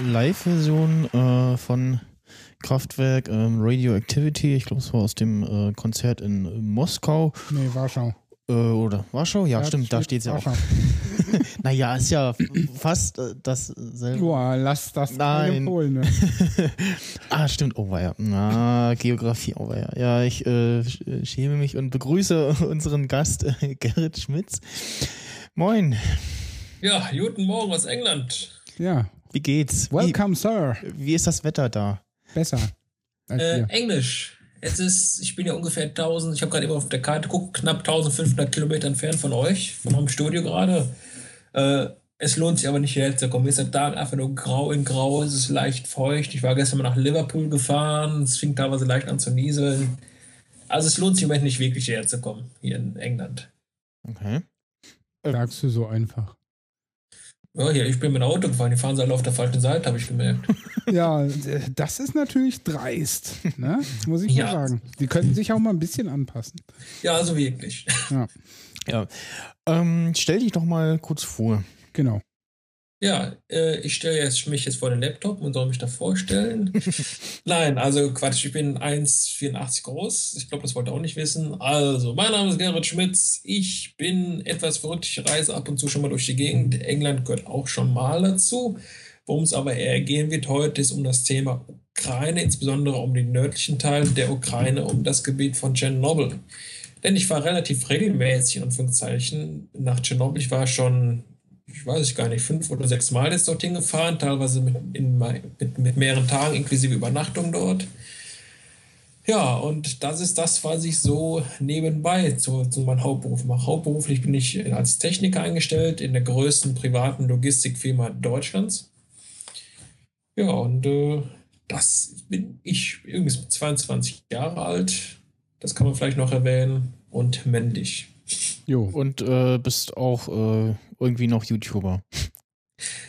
Live-Version äh, von Kraftwerk ähm, Radioactivity. Ich glaube, es war aus dem äh, Konzert in äh, Moskau Nee, Warschau. äh, oder Warschau. Ja, Ja, stimmt, da steht steht es ja auch. Warschau. naja, ist ja fast äh, dasselbe. Boah, lass das Nein. Polen. Ne? Ah, stimmt. Oh, weia. Na, Geografie, oh, weia. Ja, ich äh, sch- schäme mich und begrüße unseren Gast äh, Gerrit Schmitz. Moin, Ja, guten Morgen aus England. Ja. Wie geht's? Welcome, Sir. Wie, wie ist das Wetter da? Besser. Als Äh. Englisch. Es ist, ich bin ja ungefähr 1000, ich habe gerade eben auf der Karte geguckt, knapp 1500 Kilometer entfernt von euch, von meinem Studio gerade. Äh, es lohnt sich aber nicht hierher zu kommen. Mir ist der Tag einfach nur grau in grau, es ist leicht feucht. Ich war gestern mal nach Liverpool gefahren, es fing teilweise leicht an zu nieseln. Also es lohnt sich im Moment nicht wirklich hierher zu kommen, hier in England. Okay. Sagst du so einfach. Ja, hier, ich bin mit dem Auto gefahren, die fahren sie alle auf der falschen Seite, habe ich gemerkt. Ja, äh, das ist natürlich dreist. Ne? Muss ich Ja. mal sagen. Die könnten sich auch mal ein bisschen anpassen. Ja, also wirklich. Ja, Ja. Ähm, stell dich doch mal kurz vor. genau. Ja, äh, ich stelle jetzt mich jetzt vor den Laptop und soll mich da vorstellen. Nein, also Quatsch, ich bin 1,84 groß. Ich glaube, das wollt ihr auch nicht wissen. Also, mein Name ist Gerrit Schmitz. Ich bin etwas verrückt. Ich reise ab und zu schon mal durch die Gegend. England gehört auch schon mal dazu. Worum es aber eher gehen wird heute, ist um das Thema Ukraine, insbesondere um den nördlichen Teil der Ukraine, um das Gebiet von Tschernobyl. Denn ich war relativ regelmäßig, in Anführungszeichen, nach Tschernobyl. Ich war schon ich weiß gar nicht, fünf oder sechs Mal jetzt dorthin gefahren, teilweise mit, in, mit, mit mehreren Tagen inklusive Übernachtung dort. Ja, und das ist das, was ich so nebenbei zu, zu meinem Hauptberuf mache. Hauptberuflich bin ich als Techniker eingestellt in der größten privaten Logistikfirma Deutschlands. Ja, und äh, das bin ich, irgendwie 22 Jahre alt. Das kann man vielleicht noch erwähnen. Und männlich. Jo. Und äh, bist auch äh, irgendwie noch YouTuber.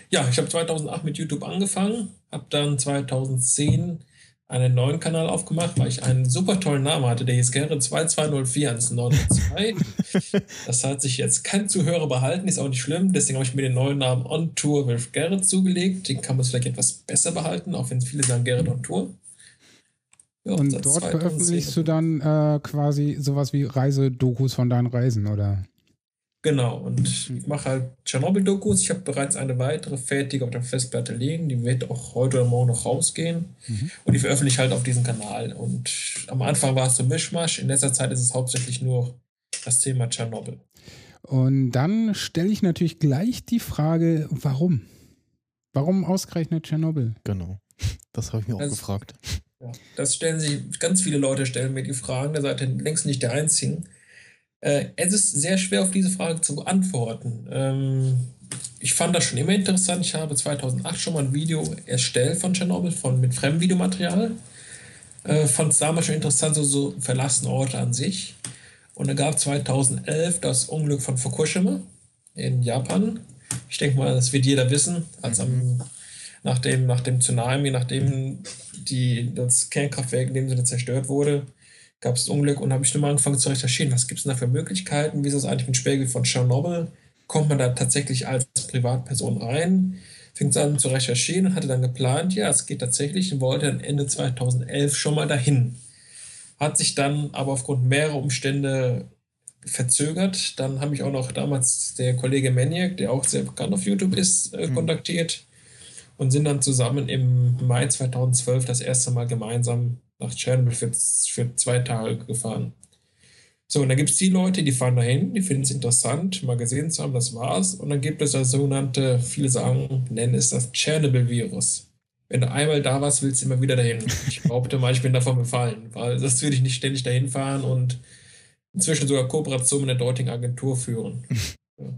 Ja, ich habe 2008 mit YouTube angefangen, habe dann 2010 einen neuen Kanal aufgemacht, weil ich einen super tollen Namen hatte, der hieß Gerrit 2204192. das hat sich jetzt kein Zuhörer behalten, ist auch nicht schlimm, deswegen habe ich mir den neuen Namen On Tour with Gerrit zugelegt. Den kann man vielleicht etwas besser behalten, auch wenn viele sagen Gerrit On Tour. Ja, Und dort 2010 veröffentlichst du dann äh, quasi sowas wie Reisedokus von deinen Reisen, oder? Genau, und ich mache halt Tschernobyl-Dokus. Ich habe bereits eine weitere fertig auf der Festplatte liegen. Die wird auch heute oder morgen noch rausgehen. Und die veröffentliche ich halt auf diesem Kanal. Und am Anfang war es so Mischmasch. In letzter Zeit ist es hauptsächlich nur das Thema Tschernobyl. Und dann stelle ich natürlich gleich die Frage, warum? Warum ausgerechnet Tschernobyl? Genau. Das habe ich mir auch Also- gefragt. Ja, das stellen sich, ganz viele Leute stellen mir die Fragen, da seid ihr längst nicht der Einzigen. Äh, es ist sehr schwer auf diese Frage zu beantworten. Ähm, ich fand das schon immer interessant. Ich habe 2008 schon mal ein Video erstellt von Tschernobyl von, mit Fremdvideomaterial. Äh, fand es damals schon interessant, so, so verlassene Orte an sich. Und da gab 2011 das Unglück von Fukushima in Japan. Ich denke mal, das wird jeder wissen, als am, nach, dem, nach dem Tsunami, nachdem die, das Kernkraftwerk in dem Sinne zerstört wurde, gab es ein Unglück und habe ich nochmal angefangen zu recherchieren, was gibt es da für Möglichkeiten, wie ist das eigentlich mit Spiegel von Tschernobyl, kommt man da tatsächlich als Privatperson rein, fing an zu recherchieren und hatte dann geplant, ja, es geht tatsächlich und wollte dann Ende 2011 schon mal dahin. Hat sich dann aber aufgrund mehrerer Umstände verzögert. Dann habe ich auch noch damals der Kollege Maniac, der auch sehr bekannt auf YouTube ist, äh, mhm. kontaktiert und sind dann zusammen im Mai 2012 das erste Mal gemeinsam nach Tschernobyl für, für zwei Tage gefahren. So, und dann gibt es die Leute, die fahren dahin, die finden es interessant, mal gesehen zu haben, das war's. Und dann gibt es das sogenannte, viele sagen, nennen es das Tschernobyl-Virus. Wenn du einmal da warst, willst du immer wieder dahin. Ich behaupte mal, ich bin davon befallen, weil das würde ich nicht ständig dahin fahren und inzwischen sogar Kooperation mit der dortigen Agentur führen. ja.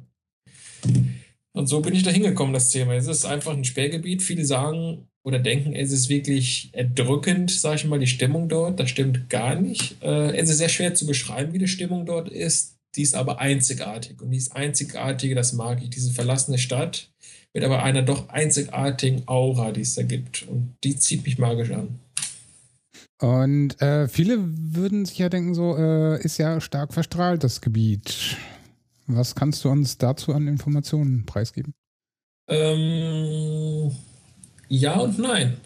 Und so bin ich da hingekommen, das Thema. Es ist einfach ein Sperrgebiet. Viele sagen oder denken, es ist wirklich erdrückend, sage ich mal, die Stimmung dort. Das stimmt gar nicht. Äh, es ist sehr schwer zu beschreiben, wie die Stimmung dort ist. Die ist aber einzigartig. Und dieses Einzigartige, das mag ich. Diese verlassene Stadt mit aber einer doch einzigartigen Aura, die es da gibt. Und die zieht mich magisch an. Und äh, viele würden sich ja denken, so äh, ist ja stark verstrahlt das Gebiet. Was kannst du uns dazu an Informationen preisgeben? Ähm, ja und nein.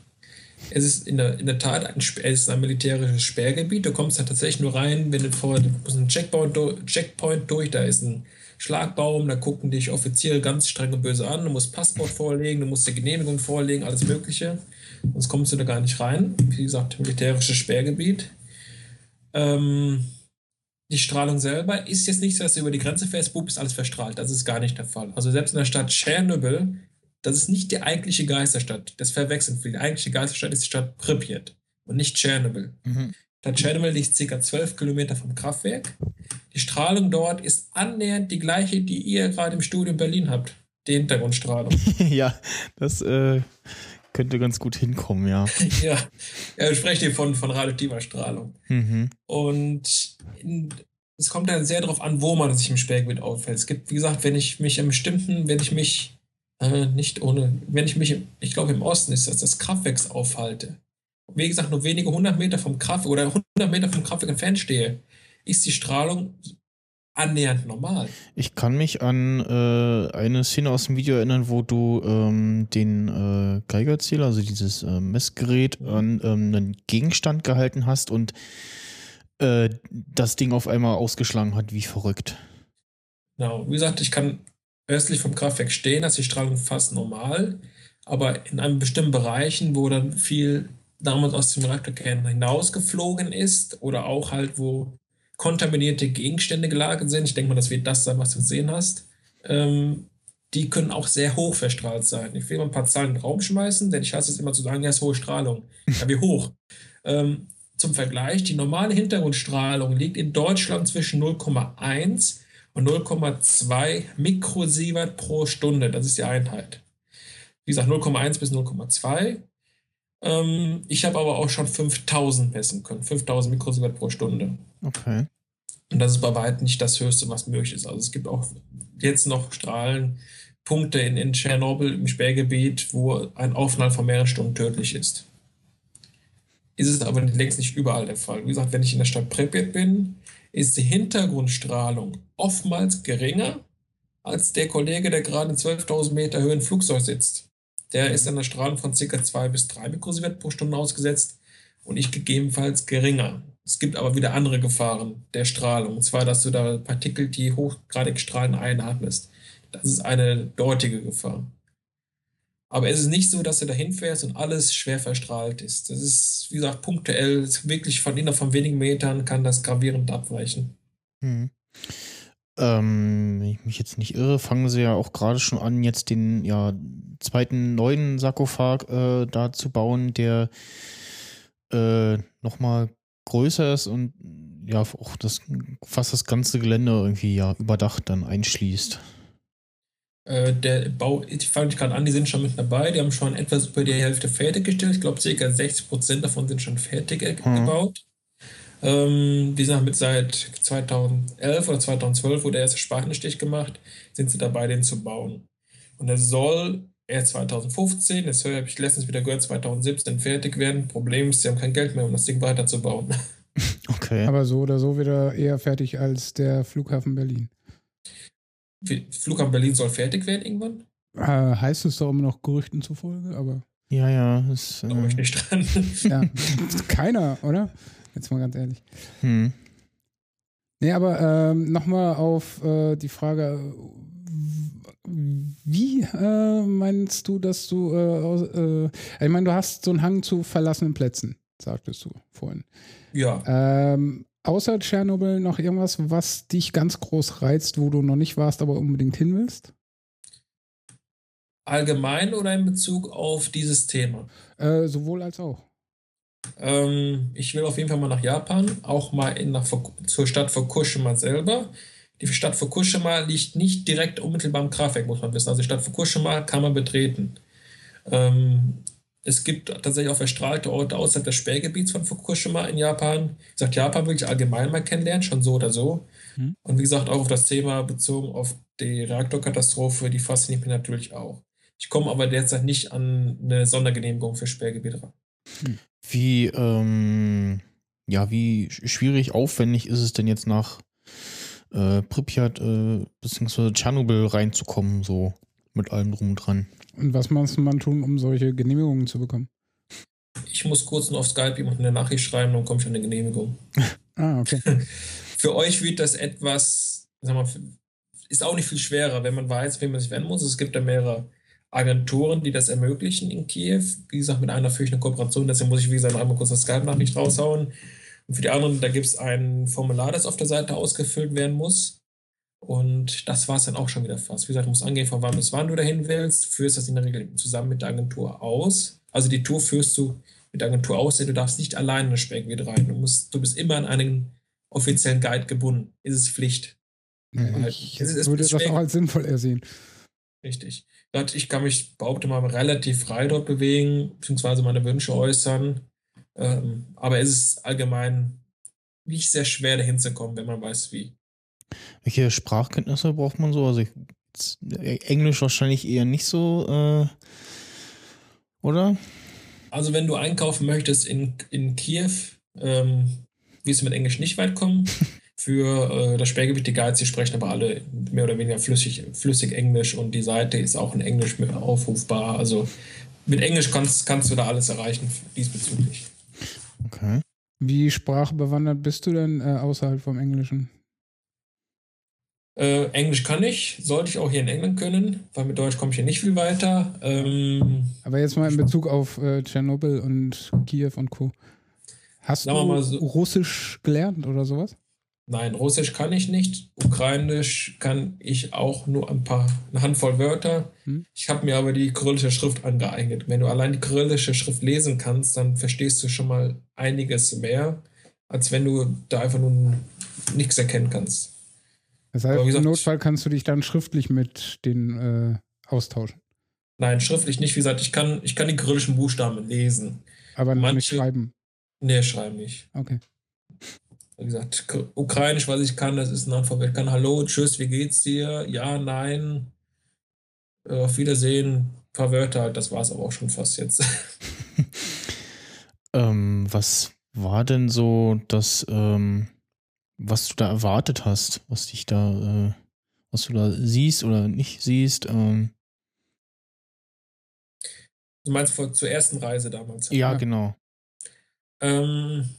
Es ist in der, in der Tat ein, es ist ein militärisches Sperrgebiet. Du kommst da tatsächlich nur rein, wenn du vor du musst einen Checkpoint, Checkpoint durch, da ist ein Schlagbaum, da gucken dich Offiziere ganz streng und böse an. Du musst Passport vorlegen, du musst die Genehmigung vorlegen, alles Mögliche. Sonst kommst du da gar nicht rein. Wie gesagt, militärisches Sperrgebiet. Ähm, die Strahlung selber ist jetzt nicht so, dass du über die Grenze fährst, bup, ist alles verstrahlt. Das ist gar nicht der Fall. Also selbst in der Stadt Tschernobyl, das ist nicht die eigentliche Geisterstadt. Das verwechseln viele. Die eigentliche Geisterstadt ist die Stadt Pripyat und nicht Tschernobyl. Mhm. Stadt Tschernobyl liegt ca. 12 Kilometer vom Kraftwerk. Die Strahlung dort ist annähernd die gleiche, die ihr gerade im Studio in Berlin habt. Die Hintergrundstrahlung. ja, das äh, könnte ganz gut hinkommen, ja. ja, ja ich spreche hier von, von radioaktiver Strahlung. Mhm. Und in, es kommt dann sehr darauf an, wo man sich im Sperrgebiet auffällt. Es gibt, wie gesagt, wenn ich mich im bestimmten, wenn ich mich äh, nicht ohne, wenn ich mich, ich glaube im Osten ist das, das Kraftwerks aufhalte, wie gesagt, nur wenige hundert Meter vom Kraftwerk oder hundert Meter vom Kraftwerk entfernt stehe, ist die Strahlung annähernd normal. Ich kann mich an äh, eine Szene aus dem Video erinnern, wo du ähm, den äh, Geigerzähler, also dieses äh, Messgerät, an ähm, einen Gegenstand gehalten hast und äh, das Ding auf einmal ausgeschlagen hat, wie verrückt. Genau, wie gesagt, ich kann östlich vom Kraftwerk stehen, ist die Strahlung fast normal, aber in einem bestimmten Bereichen, wo dann viel damals aus dem Reaktorkern hinausgeflogen ist oder auch halt, wo kontaminierte Gegenstände gelagert sind, ich denke mal, das wird das sein, was du gesehen hast, ähm, die können auch sehr hoch verstrahlt sein. Ich will mal ein paar Zahlen in den Raum schmeißen, denn ich hasse es immer zu sagen, ja, ist hohe Strahlung. Ja, wie hoch? ähm, zum Vergleich, die normale Hintergrundstrahlung liegt in Deutschland zwischen 0,1 und 0,2 Mikrosievert pro Stunde. Das ist die Einheit. Wie gesagt, 0,1 bis 0,2. Ähm, ich habe aber auch schon 5000 messen können. 5000 Mikrosievert pro Stunde. Okay. Und das ist bei weitem nicht das Höchste, was möglich ist. Also es gibt auch jetzt noch Strahlenpunkte in, in Tschernobyl im Sperrgebiet, wo ein Aufenthalt von mehreren Stunden tödlich ist. Ist es aber längst nicht überall der Fall. Wie gesagt, wenn ich in der Stadt Pripyat bin, ist die Hintergrundstrahlung oftmals geringer als der Kollege, der gerade in 12.000 Meter Höhe im Flugzeug sitzt. Der ist an der Strahlung von ca. 2 bis 3 Mikrosievert pro Stunde ausgesetzt und ich gegebenenfalls geringer. Es gibt aber wieder andere Gefahren der Strahlung. Und zwar, dass du da Partikel, die hochgradig strahlen, einatmest. Das ist eine dortige Gefahr. Aber es ist nicht so, dass du dahin fährst und alles schwer verstrahlt ist. Das ist, wie gesagt, punktuell, wirklich von innerhalb von wenigen Metern kann das gravierend abweichen. Hm. Ähm, wenn ich mich jetzt nicht irre, fangen sie ja auch gerade schon an, jetzt den ja, zweiten neuen Sarkophag äh, da zu bauen, der äh, nochmal größer ist und ja auch das fast das ganze Gelände irgendwie ja überdacht dann einschließt. Äh, der Bau, ich fange gerade an, die sind schon mit dabei, die haben schon etwas über die Hälfte fertiggestellt. Ich glaube, ca. 60 Prozent davon sind schon fertig hm. gebaut. Ähm, die sind mit seit 2011 oder 2012 wurde der erste Spartenstich gemacht, sind sie dabei, den zu bauen. Und er soll erst 2015, das habe ich letztens wieder gehört, 2017 fertig werden. Problem ist, sie haben kein Geld mehr, um das Ding weiterzubauen. Okay. Aber so oder so wieder eher fertig als der Flughafen Berlin. Flughafen Berlin soll fertig werden irgendwann? Äh, heißt es doch immer noch Gerüchten zufolge, aber ja, ja. Ist, Glaube ich äh, nicht dran. ja, keiner, oder? Jetzt mal ganz ehrlich. hm. Nee, aber ähm, nochmal auf äh, die Frage, äh, wie äh, meinst du, dass du, äh, äh, ich meine, du hast so einen Hang zu verlassenen Plätzen, sagtest du vorhin. ja. Ähm, außer Tschernobyl noch irgendwas, was dich ganz groß reizt, wo du noch nicht warst, aber unbedingt hin willst? Allgemein oder in Bezug auf dieses Thema? Äh, sowohl als auch. Ähm, ich will auf jeden Fall mal nach Japan, auch mal in, nach, zur Stadt Fukushima selber. Die Stadt Fukushima liegt nicht direkt unmittelbar am Kraftwerk, muss man wissen. Also die Stadt Fukushima kann man betreten. Ähm, es gibt tatsächlich auch verstrahlte Orte außerhalb des Sperrgebiets von Fukushima in Japan. Wie gesagt, Japan will ich allgemein mal kennenlernen, schon so oder so. Mhm. Und wie gesagt, auch auf das Thema bezogen auf die Reaktorkatastrophe, die fasziniert mich natürlich auch. Ich komme aber derzeit nicht an eine Sondergenehmigung für Sperrgebiete ran. Wie, ähm, ja, wie sch- schwierig, aufwendig ist es denn jetzt nach äh, Pripyat äh, bzw. Tschernobyl reinzukommen, so mit allem drum und dran? Und was muss man tun, um solche Genehmigungen zu bekommen? Ich muss kurz nur auf Skype jemandem eine Nachricht schreiben, dann komme ich an eine Genehmigung. Ah, okay. Für euch wird das etwas, sag mal, ist auch nicht viel schwerer, wenn man weiß, wem man sich wenden muss. Es gibt da mehrere Agenturen, die das ermöglichen in Kiew. Wie gesagt, mit einer führe ich eine Kooperation, deshalb muss ich, wie gesagt, noch einmal kurz eine Skype-Nachricht raushauen. Und für die anderen, da gibt es ein Formular, das auf der Seite ausgefüllt werden muss. Und das war es dann auch schon wieder fast. Wie gesagt, du musst angehen, von wann bis wann du dahin willst, führst das in der Regel zusammen mit der Agentur aus. Also die Tour führst du mit der Agentur aus, denn du darfst nicht alleine in das Sperrgebiet rein. Du, musst, du bist immer an einen offiziellen Guide gebunden. Ist es Pflicht. Ich Es ist- es würde das auch als sinnvoll ersehen. Richtig. Ich kann mich, behaupte mal, relativ frei dort bewegen, beziehungsweise meine Wünsche äußern. Ähm, aber es ist allgemein nicht sehr schwer, dahin zu kommen, wenn man weiß, wie. Welche Sprachkenntnisse braucht man so? Also ich, Englisch wahrscheinlich eher nicht so, äh, oder? Also, wenn du einkaufen möchtest in, in Kiew, ähm, wirst du mit Englisch nicht weit kommen. Für äh, das Sperrgebiet, die Guides, die sprechen aber alle mehr oder weniger flüssig, flüssig Englisch und die Seite ist auch in Englisch mit aufrufbar. Also mit Englisch kannst, kannst du da alles erreichen diesbezüglich. Okay. Wie sprachbewandert bist du denn äh, außerhalb vom Englischen? Äh, Englisch kann ich, sollte ich auch hier in England können, weil mit Deutsch komme ich hier nicht viel weiter. Ähm, Aber jetzt mal in Bezug auf äh, Tschernobyl und Kiew und Co. Hast du mal so- Russisch gelernt oder sowas? nein, Russisch kann ich nicht. Ukrainisch kann ich auch nur ein paar, eine Handvoll Wörter. Hm. Ich habe mir aber die kyrillische Schrift angeeignet. Wenn du allein die kyrillische Schrift lesen kannst, dann verstehst du schon mal einiges mehr, als wenn du da einfach nur nichts erkennen kannst. Das heißt, wie im gesagt- Notfall kannst du dich dann schriftlich mit denen äh, austauschen. Nein, schriftlich nicht. Wie gesagt, ich kann, ich kann die kyrillischen Buchstaben lesen. Aber noch nicht Manche- schreiben. Nee, schreiben nicht. Okay. Wie gesagt, Ukrainisch, was ich kann, das ist ein Alphabet. Ich kann Hallo, Tschüss, wie geht's dir? Ja, nein. Äh, auf Wiedersehen. Ein paar Wörter halt, das war's aber auch schon fast jetzt. Ähm, was war denn so das, ähm, was du da erwartet hast, was dich da, äh, was du da siehst oder nicht siehst? Ähm, Du meinst vor, zur ersten Reise damals? ja, Ja. genau. Ähm,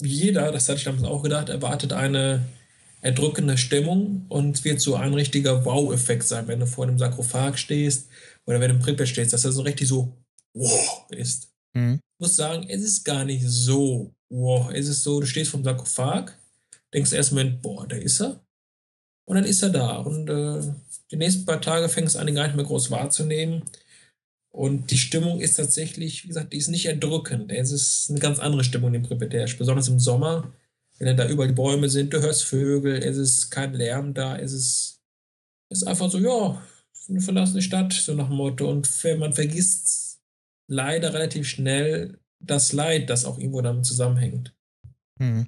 jeder, das hatte ich damals auch gedacht, erwartet eine erdrückende Stimmung und es wird so ein richtiger Wow-Effekt sein, wenn du vor einem Sarkophag stehst oder wenn du im Pripyat stehst, dass er so richtig so wow ist. Mhm. Ich muss sagen, es ist gar nicht so wow. Es ist so, du stehst vom Sarkophag, denkst erst Moment, boah, da ist er. Und dann ist er da. Und äh, die nächsten paar Tage fängst du an, ihn gar nicht mehr groß wahrzunehmen. Und die Stimmung ist tatsächlich, wie gesagt, die ist nicht erdrückend. Es ist eine ganz andere Stimmung im Pripyat, besonders im Sommer, wenn da überall die Bäume sind, du hörst Vögel, es ist kein Lärm da, es ist, es ist einfach so, ja, eine verlassene Stadt, so nach dem Motto. Und man vergisst leider relativ schnell das Leid, das auch irgendwo damit zusammenhängt. Mhm.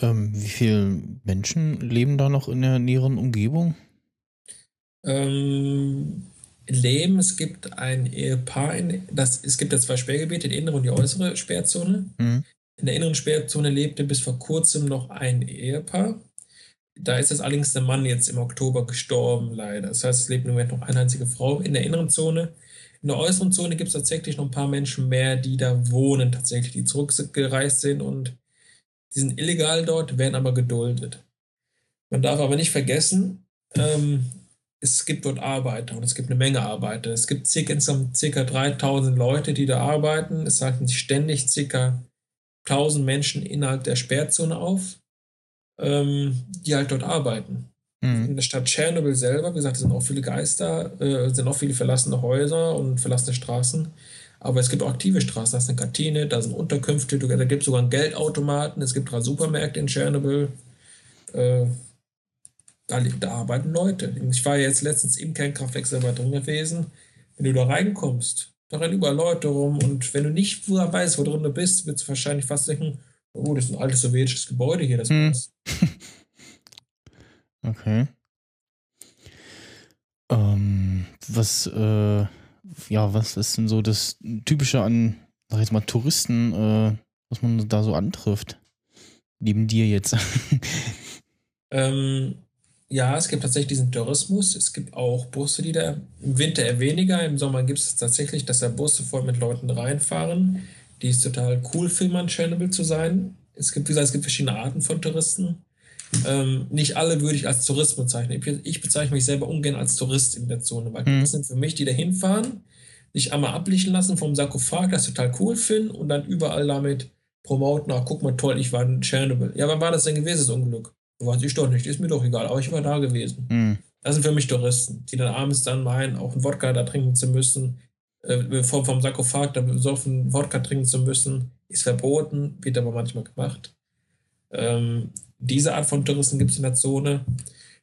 Ähm, wie viele Menschen leben da noch in der näheren Umgebung? Ähm, Leben, es gibt ein Ehepaar, in, das, es gibt ja zwei Sperrgebiete, die innere und die äußere Sperrzone. Mhm. In der inneren Sperrzone lebte bis vor kurzem noch ein Ehepaar. Da ist es allerdings der Mann jetzt im Oktober gestorben, leider. Das heißt, es lebt im Moment noch eine einzige Frau in der inneren Zone. In der äußeren Zone gibt es tatsächlich noch ein paar Menschen mehr, die da wohnen, tatsächlich, die zurückgereist sind und die sind illegal dort, werden aber geduldet. Man darf aber nicht vergessen, ähm, es gibt dort Arbeiter und es gibt eine Menge Arbeiter. Es gibt circa, insgesamt ca. 3000 Leute, die da arbeiten. Es halten sich ständig ca. 1000 Menschen innerhalb der Sperrzone auf, ähm, die halt dort arbeiten. Mhm. In der Stadt Tschernobyl selber, wie gesagt, sind auch viele Geister, äh, sind auch viele verlassene Häuser und verlassene Straßen. Aber es gibt auch aktive Straßen. Da ist eine Kantine, da sind Unterkünfte, da gibt es sogar einen Geldautomaten, es gibt drei Supermärkte in Tschernobyl. Äh, da, da arbeiten Leute. Ich war jetzt letztens im Kernkraftwerk selber drin gewesen. Wenn du da reinkommst, da rennen überall Leute rum und wenn du nicht weißt, wo drin du bist, wirst du wahrscheinlich fast denken, oh, das ist ein altes sowjetisches Gebäude hier, das Hm. war's. Okay. Ähm, was, äh, ja, was ist denn so das Typische an, sag ich jetzt mal, Touristen, äh, was man da so antrifft? Neben dir jetzt. Ähm, ja, es gibt tatsächlich diesen Tourismus. Es gibt auch Busse, die da im Winter eher weniger. Im Sommer gibt es tatsächlich, dass da Busse voll mit Leuten reinfahren, die es total cool finden, an Chernobyl zu sein. Es gibt, wie gesagt, es gibt verschiedene Arten von Touristen. Ähm, nicht alle würde ich als Tourist bezeichnen. Ich, ich bezeichne mich selber ungern als Tourist in der Zone, weil Mhm. Touristen sind für mich, die da hinfahren, sich einmal ablichten lassen vom Sarkophag, das total cool finden und dann überall damit promoten, ach guck mal toll, ich war in Chernobyl. Ja, wann war das denn gewesen, das Unglück? Weiß ich doch nicht, ist mir doch egal, aber ich war da gewesen. Hm. Das sind für mich Touristen, die dann abends dann meinen, auch einen Wodka da trinken zu müssen, äh, vom, vom Sarkophag da besoffen Wodka trinken zu müssen, ist verboten, wird aber manchmal gemacht. Ähm, diese Art von Touristen gibt es in der Zone.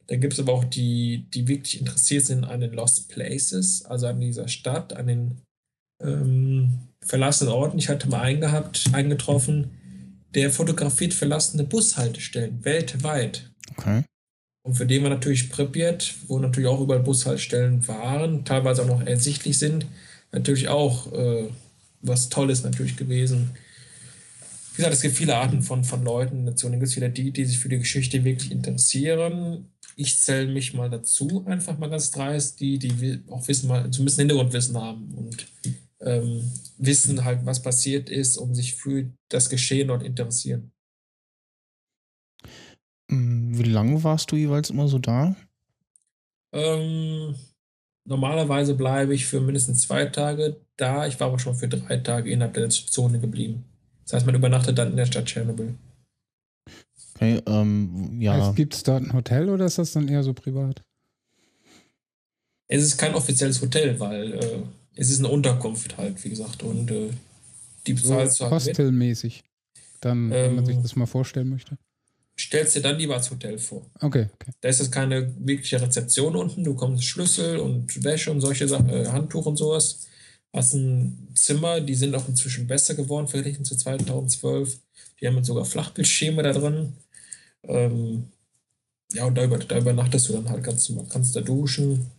Dann gibt es aber auch die, die wirklich interessiert sind an den Lost Places, also an dieser Stadt, an den ähm, verlassenen Orten. Ich hatte mal einen gehabt, eingetroffen, der fotografiert verlassene Bushaltestellen weltweit. Okay. Und für den war natürlich Pripyat, wo natürlich auch überall Bushaltestellen waren, teilweise auch noch ersichtlich sind, natürlich auch äh, was Tolles natürlich gewesen. Wie gesagt, es gibt viele Arten von, von Leuten in der Zone. Es gibt wieder die, die sich für die Geschichte wirklich interessieren. Ich zähle mich mal dazu, einfach mal ganz dreist, die, die auch wissen, mal bisschen Hintergrundwissen haben und ähm, wissen halt, was passiert ist, um sich für das Geschehen dort interessieren. Hm, Wie lange warst du jeweils immer so da? Ähm, normalerweise bleibe ich für mindestens zwei Tage da. Ich war aber schon für drei Tage innerhalb der Zone geblieben. Das heißt, man übernachtet dann in der Stadt Tschernobyl. Okay, ähm, ja. Also, Gibt es dort ein Hotel oder ist das dann eher so privat? Es ist kein offizielles Hotel, weil äh, es ist eine Unterkunft halt, wie gesagt. Und äh, die So bezahlst du halt. Hostelmäßig. Dann, wenn man sich Ähm, das mal vorstellen möchte. Stellst dir dann lieber als Hotel vor. Okay, okay. Da ist jetzt keine wirkliche Rezeption unten. Du kommst Schlüssel und Wäsche und solche Sachen, äh, Handtuch und sowas. Hast ein Zimmer, die sind auch inzwischen besser geworden, verglichen zu 2012. Die haben jetzt sogar Flachbildschirme da drin. Ähm, ja, und da, über, da übernachtest du dann halt ganz normal. Kannst da duschen,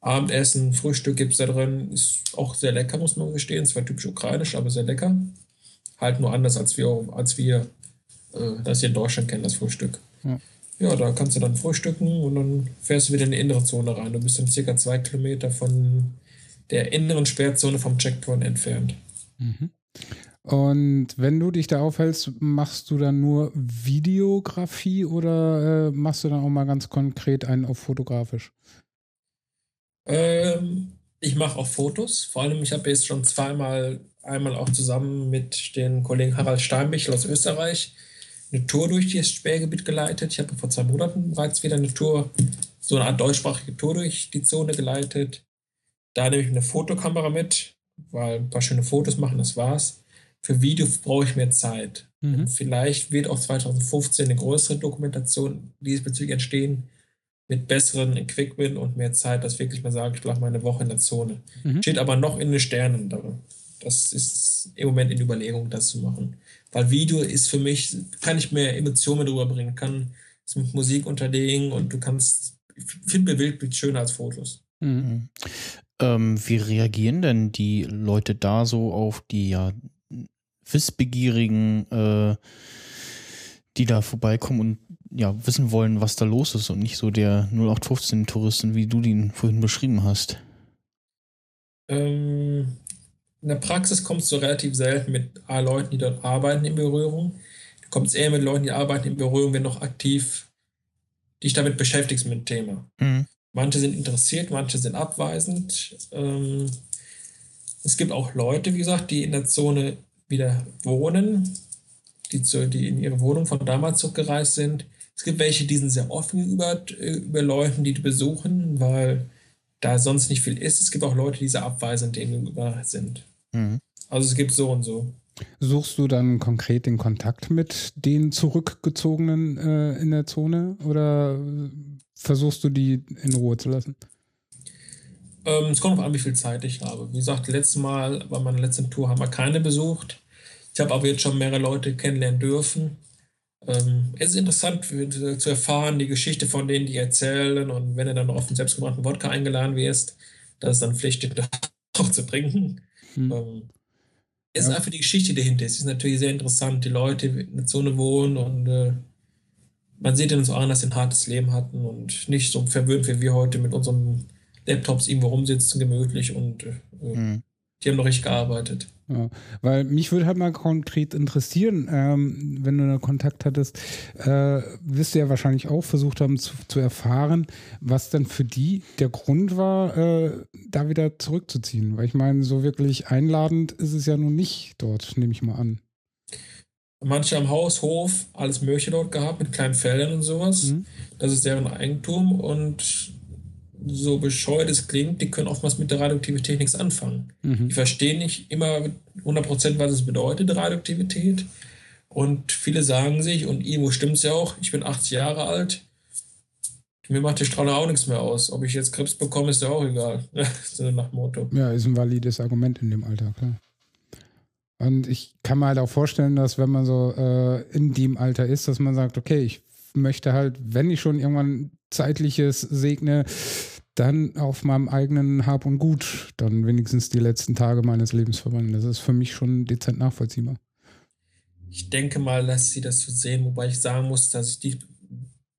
Abendessen, Frühstück gibt es da drin. Ist auch sehr lecker, muss man gestehen. Zwar typisch ukrainisch, aber sehr lecker. Halt nur anders, als wir, als wir äh, das hier in Deutschland kennen, das Frühstück. Ja. Ja, da kannst du dann frühstücken und dann fährst du wieder in die innere Zone rein. Du bist dann circa zwei Kilometer von der inneren Sperrzone vom Checkpoint entfernt. Mhm. Und wenn du dich da aufhältst, machst du dann nur Videografie oder äh, machst du dann auch mal ganz konkret einen auf fotografisch? Ähm, ich mache auch Fotos. Vor allem, ich habe jetzt schon zweimal, einmal auch zusammen mit den Kollegen Harald Steinbichel aus Österreich eine Tour durch das Sperrgebiet geleitet. Ich habe vor zwei Monaten bereits wieder eine Tour, so eine Art deutschsprachige Tour durch die Zone geleitet. Da nehme ich eine Fotokamera mit, weil ein paar schöne Fotos machen, das war's. Für Video brauche ich mehr Zeit. Mhm. Vielleicht wird auch 2015 eine größere Dokumentation diesbezüglich entstehen, mit besseren Equipment und mehr Zeit, dass wirklich mal sage, ich bleibe mal eine Woche in der Zone. Mhm. Steht aber noch in den Sternen. da. Das ist im Moment in Überlegung, das zu machen. Weil Video ist für mich, kann ich mehr Emotionen drüber bringen, kann es mit Musik unterlegen und du kannst, ich finde Bildbild schöner als Fotos. Mhm. Ähm, wie reagieren denn die Leute da so auf die ja Wissbegierigen, äh, die da vorbeikommen und ja, wissen wollen, was da los ist und nicht so der 0815-Touristen, wie du den vorhin beschrieben hast. Ähm, in der Praxis kommst du relativ selten mit Leuten, die dort arbeiten, in Berührung. Du kommst eher mit Leuten, die arbeiten in Berührung, wenn du noch aktiv dich damit beschäftigst mit dem Thema. Mhm. Manche sind interessiert, manche sind abweisend. Ähm, es gibt auch Leute, wie gesagt, die in der Zone wieder wohnen, die, zu, die in ihre Wohnung von damals zurückgereist sind. Es gibt welche, die sind sehr offen über, über Leuten, die die besuchen, weil da sonst nicht viel ist. Es gibt auch Leute, die sehr abweisend gegenüber sind. Mhm. Also es gibt so und so. Suchst du dann konkret den Kontakt mit den Zurückgezogenen äh, in der Zone oder versuchst du die in Ruhe zu lassen? Ähm, es kommt auf an, wie viel Zeit ich habe. Wie gesagt, letztes Mal bei meiner letzten Tour haben wir keine besucht. Ich habe aber jetzt schon mehrere Leute kennenlernen dürfen. Ähm, es ist interessant für, zu erfahren, die Geschichte von denen, die erzählen. Und wenn du dann auf den selbstgebrannten Wodka eingeladen wirst, das ist dann Pflicht, auch zu trinken. Hm. Ähm, es Ja. ist einfach die Geschichte dahinter. Es ist natürlich sehr interessant, die Leute in der Zone wohnen und äh, man sieht so an, dass sie ein hartes Leben hatten und nicht so verwöhnt wie wir heute mit unseren Laptops irgendwo rumsitzen, gemütlich und äh, Mhm. die haben noch richtig gearbeitet. Ja, weil mich würde halt mal konkret interessieren, ähm, wenn du da Kontakt hattest, äh, wirst du ja wahrscheinlich auch versucht haben zu, zu erfahren, was dann für die der Grund war, äh, da wieder zurückzuziehen. Weil ich meine, so wirklich einladend ist es ja nun nicht dort, nehme ich mal an. Manche am Haus, Hof, alles Mögliche dort gehabt mit kleinen Feldern und sowas. Mhm. Das ist deren Eigentum und so bescheuert es klingt, die können oftmals mit der Radioaktivität nichts anfangen. Mhm. Die verstehen nicht immer 100% was es bedeutet, Radioaktivität. Und viele sagen sich, und irgendwo stimmt es ja auch, ich bin 80 Jahre alt, mir macht die Strahlung auch nichts mehr aus. Ob ich jetzt Krebs bekomme, ist ja auch egal. so nach Motto. Ja, ist ein valides Argument in dem Alter, klar. Und ich kann mir halt auch vorstellen, dass wenn man so äh, in dem Alter ist, dass man sagt, okay, ich möchte halt, wenn ich schon irgendwann zeitliches segne, dann auf meinem eigenen Hab und Gut dann wenigstens die letzten Tage meines Lebens verbringen. Das ist für mich schon dezent nachvollziehbar. Ich denke mal, dass sie das so sehen, wobei ich sagen muss, dass ich die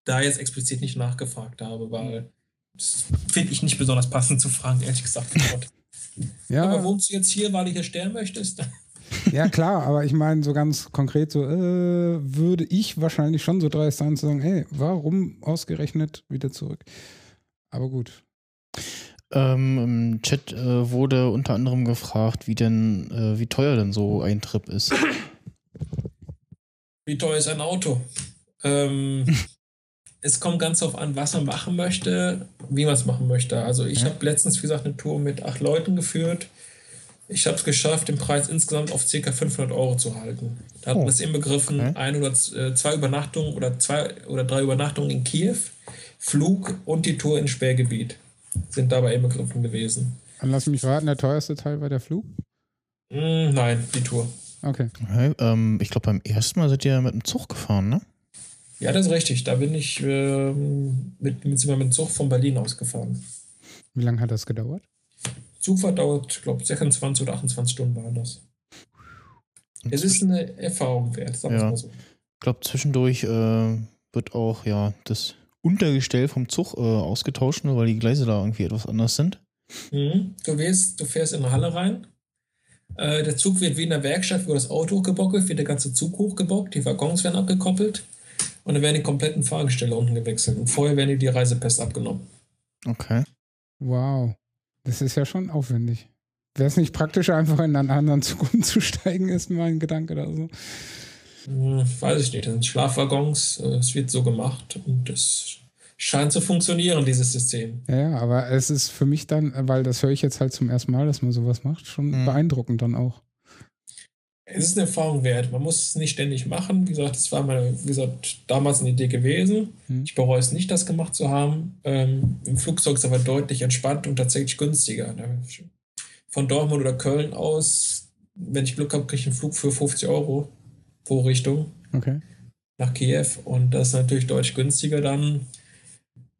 da jetzt explizit nicht nachgefragt habe, weil das finde ich nicht besonders passend zu fragen, ehrlich gesagt. Aber Ja, wohnst du jetzt hier, weil du hier sterben möchtest? Ja klar, aber ich meine so ganz konkret so, äh, würde ich wahrscheinlich schon so dreist sein zu sagen, hey, warum ausgerechnet wieder zurück? Aber gut. Ähm, Im Chat äh, wurde unter anderem gefragt, wie denn, äh, wie teuer denn so ein Trip ist. Wie teuer ist ein Auto? Ähm, es kommt ganz darauf an, was man machen möchte, wie man es machen möchte. Also ich Ja. habe letztens, wie gesagt, eine Tour mit acht Leuten geführt. Ich habe es geschafft, den Preis insgesamt auf ca. 500 Euro zu halten. Da hat Oh, man es inbegriffen, okay. ein oder äh, zwei Übernachtungen oder zwei oder drei Übernachtungen in Kiew, Flug und die Tour ins Sperrgebiet sind dabei inbegriffen gewesen. Dann lass mich raten, der teuerste Teil war der Flug? Hm, nein, die Tour. Okay. Okay, ähm, ich glaube, beim ersten Mal seid ihr mit dem Zug gefahren, ne? Ja, das ist richtig. Da bin ich ähm, mit, mit, mit dem Zug von Berlin ausgefahren. Wie lange hat das gedauert? Zugfahrt dauert, glaube ich, 26 oder 28 Stunden war das. Es ist eine Erfahrung wert, sagen wir Ja. mal so. Ich glaube, zwischendurch äh, wird auch ja das Untergestell vom Zug äh, ausgetauscht, nur weil die Gleise da irgendwie etwas anders sind. Mhm. Du, wirst, du fährst in eine Halle rein. Äh, der Zug wird wie in der Werkstatt, wo das Auto hochgebockt wird, wird der ganze Zug hochgebockt, die Waggons werden abgekoppelt und dann werden die kompletten Fahrgestelle unten gewechselt. Und vorher werden dir die Reisepässe abgenommen. Okay. Wow. Das ist ja schon aufwendig. Wäre es nicht praktischer, einfach in einen anderen Zug umzusteigen, ist mein Gedanke da so. Hm, weiß ich nicht, das sind Schlafwaggons, äh, es wird so gemacht und es scheint zu funktionieren, dieses System. Ja, ja, aber es ist für mich dann, weil das höre ich jetzt halt zum ersten Mal, dass man sowas macht, schon Mhm. beeindruckend dann auch. Es ist eine Erfahrung wert. Man muss es nicht ständig machen. Wie gesagt, es war meine, wie gesagt, damals eine Idee gewesen. Hm. Ich bereue es nicht, das gemacht zu haben. Ähm, Im Flugzeug ist es aber deutlich entspannt und tatsächlich günstiger. Ne? Von Dortmund oder Köln aus, wenn ich Glück habe, kriege ich einen Flug für 50 Euro pro Richtung Okay. nach Kiew und das ist natürlich deutlich günstiger dann.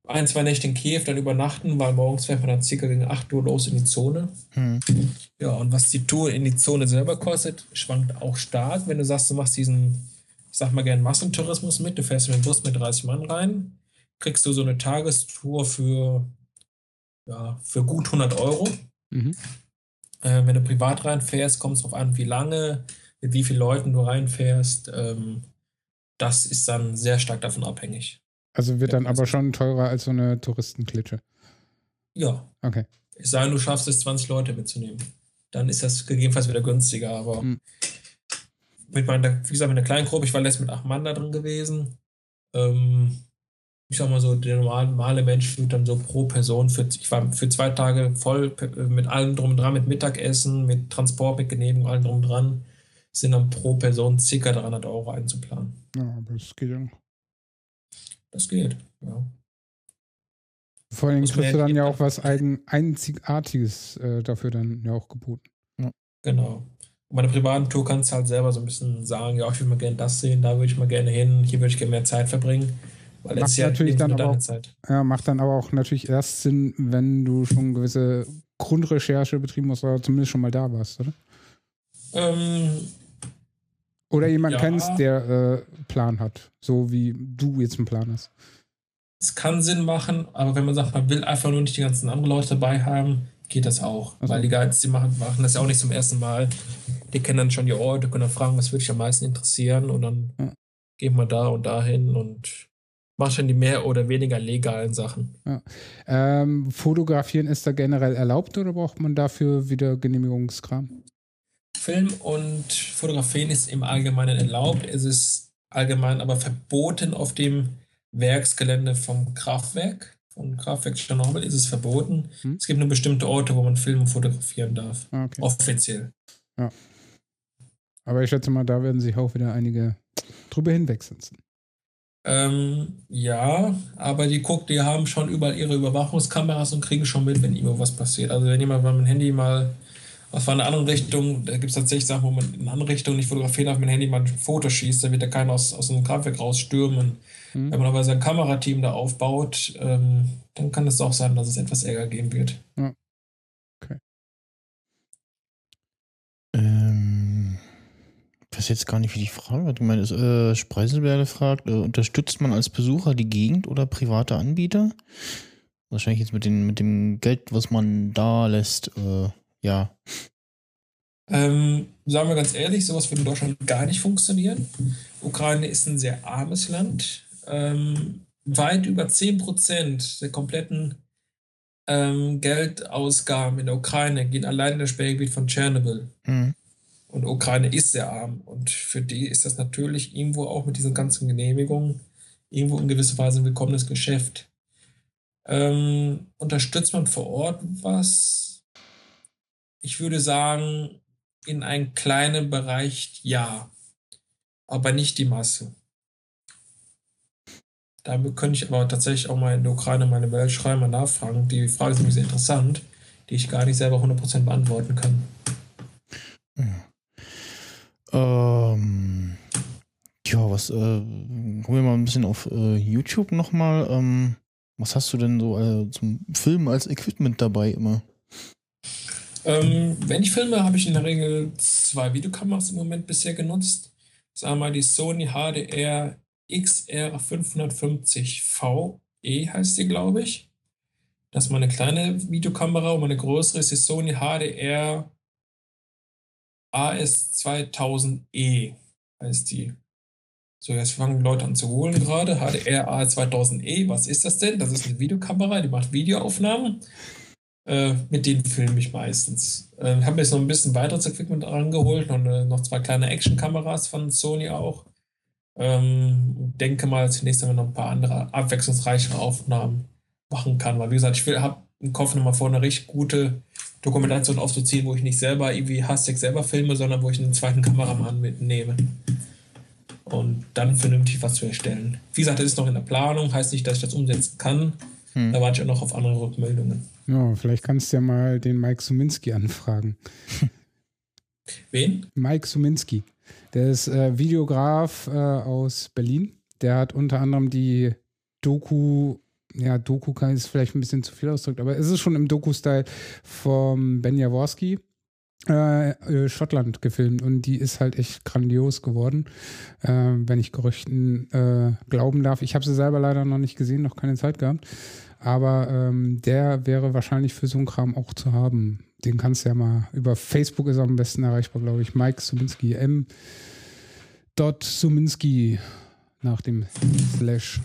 Ein, zwei Nächte in Kiew dann übernachten, weil morgens fährt man dann circa gegen 8 Uhr los in die Zone. Hm. Ja, und was die Tour in die Zone selber kostet, schwankt auch stark. Wenn du sagst, du machst diesen, ich sag mal gerne Massentourismus mit, du fährst mit dem Bus mit 30 Mann rein, kriegst du so eine Tagestour für, ja, für gut 100 Euro. Mhm. Äh, wenn du privat reinfährst, kommt es darauf an, wie lange, mit wie vielen Leuten du reinfährst. Ähm, das ist dann sehr stark davon abhängig. Also wird Ja, dann aber also- schon teurer als so eine Touristenklitsche. Ja, Okay. es sei denn, du schaffst es, 20 Leute mitzunehmen. Dann ist das gegebenenfalls wieder günstiger, aber Mhm. mit meiner, wie gesagt, mit einer kleinen Gruppe, ich war letztens mit acht Mann da drin gewesen. Ähm, ich sag mal so, der normale, normale Mensch wird dann so pro Person für, ich war für zwei Tage voll pe- mit allem drum und dran, mit Mittagessen, mit Transport, mit Genehmigung, allem drum und dran, sind dann pro Person ca. 300 Euro einzuplanen. Ja, aber das geht ja noch. Das geht, ja. Vor allem kriegst du ja dann ja auch was eigen, Einzigartiges äh, dafür dann ja auch geboten. Genau. Und bei einer privaten Tour kannst du halt selber so ein bisschen sagen, ja, ich würde mal gerne das sehen, da würde ich mal gerne hin, hier würde ich gerne mehr Zeit verbringen. Weil Macht es ja natürlich dann aber auch- Zeit. Ja, macht dann aber auch natürlich erst Sinn, wenn du schon gewisse Grundrecherche betrieben hast oder zumindest schon mal da warst, oder? Ähm, Oder jemand Ja. kennst, der äh, Plan hat, so wie du jetzt einen Plan hast. es kann Sinn machen, aber wenn man sagt, man will einfach nur nicht die ganzen anderen Leute dabei haben, geht das auch. Also- Weil die Guides, die machen, machen das ja auch nicht zum ersten Mal. Die kennen dann schon die Orte, können dann fragen, was würde dich am meisten interessieren und dann Ja. geht man da und dahin und macht dann die mehr oder weniger legalen Sachen. Ähm, fotografieren ist da generell erlaubt oder braucht man dafür wieder Genehmigungskram? Film und Fotografieren ist im Allgemeinen erlaubt. Es ist allgemein aber verboten auf dem Werksgelände vom Kraftwerk. Von Kraftwerk Tschernobyl ist es verboten. Hm. Es gibt nur bestimmte Orte, wo man filmen und fotografieren darf. Ah, okay. Offiziell. Aber ich schätze mal, da werden sich auch wieder einige drüber hinwegsetzen. Ähm, ja, aber die guckt, die haben schon überall ihre Überwachungskameras und kriegen schon mit, wenn irgendwo was passiert. Also wenn jemand mit dem Handy mal aus einer anderen Richtung, da gibt es tatsächlich Sachen, wo man in eine andere Richtung nicht fotografieren darf, mit dem Handy mal ein Foto schießt, dann wird da keiner aus, aus einem Kraftwerk rausstürmen. Mhm. Wenn man aber sein Kamerateam da aufbaut, ähm, dann kann es auch sein, dass es etwas Ärger geben wird. Ähm, ich weiß jetzt gar nicht, wie die Frage wird. Ich meine, äh, Spreiselberger fragt, äh, unterstützt man als Besucher die Gegend oder private Anbieter? Wahrscheinlich jetzt mit, den, mit dem Geld, was man da lässt, äh, ja. Ähm, sagen wir ganz ehrlich, sowas würde in Deutschland gar nicht funktionieren. Ukraine ist ein sehr armes Land. Ähm, weit über 10% der kompletten ähm, Geldausgaben in der Ukraine gehen allein in das Sperrgebiet von Tschernobyl. Hm. Und Ukraine ist sehr arm. Und für die ist das natürlich irgendwo auch mit diesen ganzen Genehmigungen irgendwo in gewisser Weise ein willkommenes Geschäft. Ähm, unterstützt man vor Ort was? Ich würde sagen, in einem kleinen Bereich ja, aber nicht die Masse. Damit könnte ich aber tatsächlich auch mal in der Ukraine meine Welt schreiben, mal nachfragen. Die Frage ist nämlich sehr interessant, die ich gar nicht selber 100% beantworten kann. Ähm, ja, was, äh, gucken wir mal ein bisschen auf äh, YouTube nochmal. Ähm, was hast du denn so äh, zum Filmen als Equipment dabei immer? Ähm, wenn ich filme, habe ich in der Regel zwei Videokameras im Moment bisher genutzt. Das ist einmal die Sony HDR XR550VE heißt die, glaube ich. Das ist meine kleine Videokamera und meine größere ist die Sony HDR AS2000E heißt die. So, jetzt fangen Leute an zu holen gerade. HDR A2000E, was ist das denn? Das ist eine Videokamera, die macht Videoaufnahmen. Äh, mit denen filme ich meistens. Äh, habe mir jetzt noch ein bisschen weiteres Equipment rangeholt und äh, noch zwei kleine Actionkameras von Sony auch. Ähm, denke mal, dass ich nächstes Mal noch ein paar andere abwechslungsreichere Aufnahmen machen kann. Weil, wie gesagt, ich habe im Kopf nochmal vor, eine richtig gute Dokumentation aufzuziehen, wo ich nicht selber irgendwie hastig selber filme, sondern wo ich einen zweiten Kameramann mitnehme. Und dann vernünftig was zu erstellen. Wie gesagt, das ist noch in der Planung, heißt nicht, dass ich das umsetzen kann. Hm. Da warte ich auch noch auf andere Rückmeldungen. Ja, vielleicht kannst du ja mal den Mike Suminski anfragen. Wen? Mike Suminski. Der ist äh, Videograf äh, aus Berlin. Der hat unter anderem die Doku ja, Doku ist vielleicht ein bisschen zu viel ausdrückt, aber es ist schon im Doku-Style vom Ben Jaworski. Äh, äh, Schottland gefilmt und die ist halt echt grandios geworden, äh, wenn ich Gerüchten äh, glauben darf. Ich habe sie selber leider noch nicht gesehen, noch keine Zeit gehabt, aber ähm, der wäre wahrscheinlich für so einen Kram auch zu haben. Den kannst du ja mal über Facebook ist er am besten erreichbar, glaube ich. Mike Suminski M. Suminski nach dem Slash.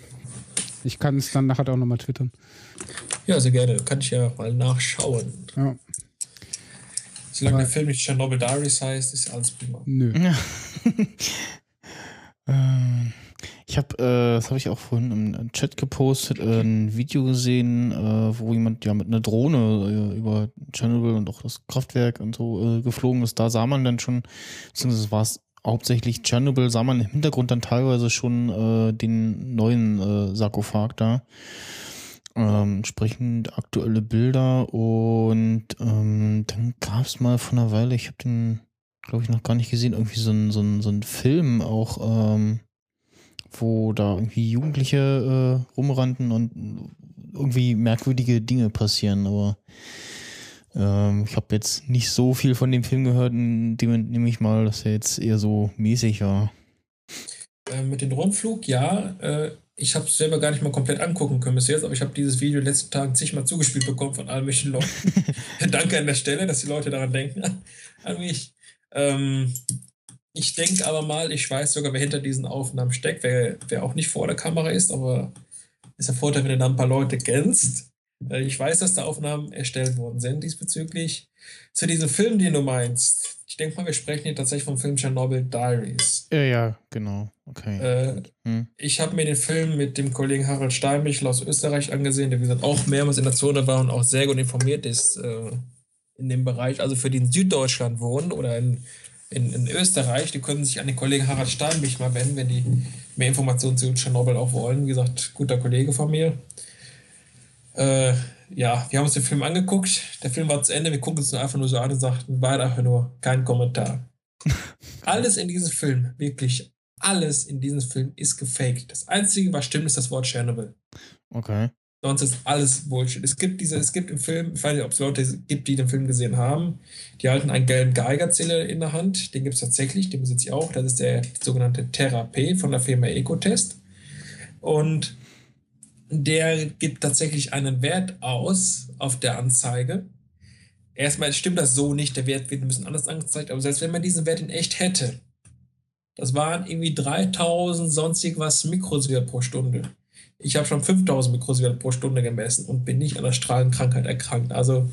Ich kann es dann nachher auch nochmal twittern. Ja, sehr gerne. Kann ich ja mal nachschauen. Ja. Solange der Film nicht Chernobyl Diaries heißt, ist alles prima. Nö. Ja. Ähm, ich habe, äh, das habe ich auch vorhin im Chat gepostet, äh, ein Video gesehen, äh, wo jemand ja mit einer Drohne äh, über Chernobyl und auch das Kraftwerk und so äh, geflogen ist. Da sah man dann schon, beziehungsweise war es hauptsächlich Tschernobyl, sah man im Hintergrund dann teilweise schon äh, den neuen äh, Sarkophag da. Ähm, entsprechend aktuelle Bilder und ähm, dann gab es mal vor einer Weile, ich habe den, glaube ich, noch gar nicht gesehen, irgendwie so ein, so ein, so ein Film auch, ähm, wo da irgendwie Jugendliche äh, rumrannten und irgendwie merkwürdige Dinge passieren, aber ähm, ich habe jetzt nicht so viel von dem Film gehört, dem nehme ich mal, dass er jetzt eher so mäßig war. Äh, mit dem Rundflug, ja. Äh, ich habe es selber gar nicht mal komplett angucken können bis jetzt, aber ich habe dieses Video in den letzten Tagen zigmal zugespielt bekommen von allen möglichen Leuten. Danke an der Stelle, dass die Leute daran denken, an mich. Ähm, ich denke aber mal, ich weiß sogar, wer hinter diesen Aufnahmen steckt, wer, wer auch nicht vor der Kamera ist, aber ist der Vorteil, wenn du dann ein paar Leute kennst. Äh, ich weiß, dass da Aufnahmen erstellt worden sind diesbezüglich. Zu diesem Film, den du meinst. Ich denke mal, wir sprechen hier tatsächlich vom Film Chernobyl Diaries. Ja, ja, genau. Okay. Äh, hm. Ich habe mir den Film mit dem Kollegen Harald Steinbichel aus Österreich angesehen, der wie gesagt auch mehrmals in der Zone war und auch sehr gut informiert ist äh, in dem Bereich. Also für die in Süddeutschland wohnen oder in, in, in, Österreich, die können sich an den Kollegen Harald Steinbichel mal wenden, wenn die mehr Informationen zu Tschernobyl auch wollen. Wie gesagt, guter Kollege von mir. Äh, ja, wir haben uns den Film angeguckt. Der Film war zu Ende. Wir gucken uns einfach nur so an und sagten beide einfach nur kein Kommentar. alles in diesem Film, wirklich alles in diesem Film ist gefaked. Das Einzige, was stimmt, ist das Wort Chernobyl. Okay. Sonst ist alles Bullshit. Es gibt diese, es gibt im Film, ich weiß nicht, ob es Leute gibt, die den Film gesehen haben, die halten einen gelben Geigerzähler in der Hand. Den gibt es tatsächlich, den besitze ich auch. Das ist der sogenannte Therapie von der Firma Ecotest. Und der gibt tatsächlich einen Wert aus auf der Anzeige. Erstmal stimmt das so nicht, der Wert wird ein bisschen anders angezeigt, aber selbst wenn man diesen Wert in echt hätte, das waren irgendwie 3000 sonstig was Mikrosievert pro Stunde. Ich habe schon 5000 Mikrosievert pro Stunde gemessen und bin nicht an der Strahlenkrankheit erkrankt. Also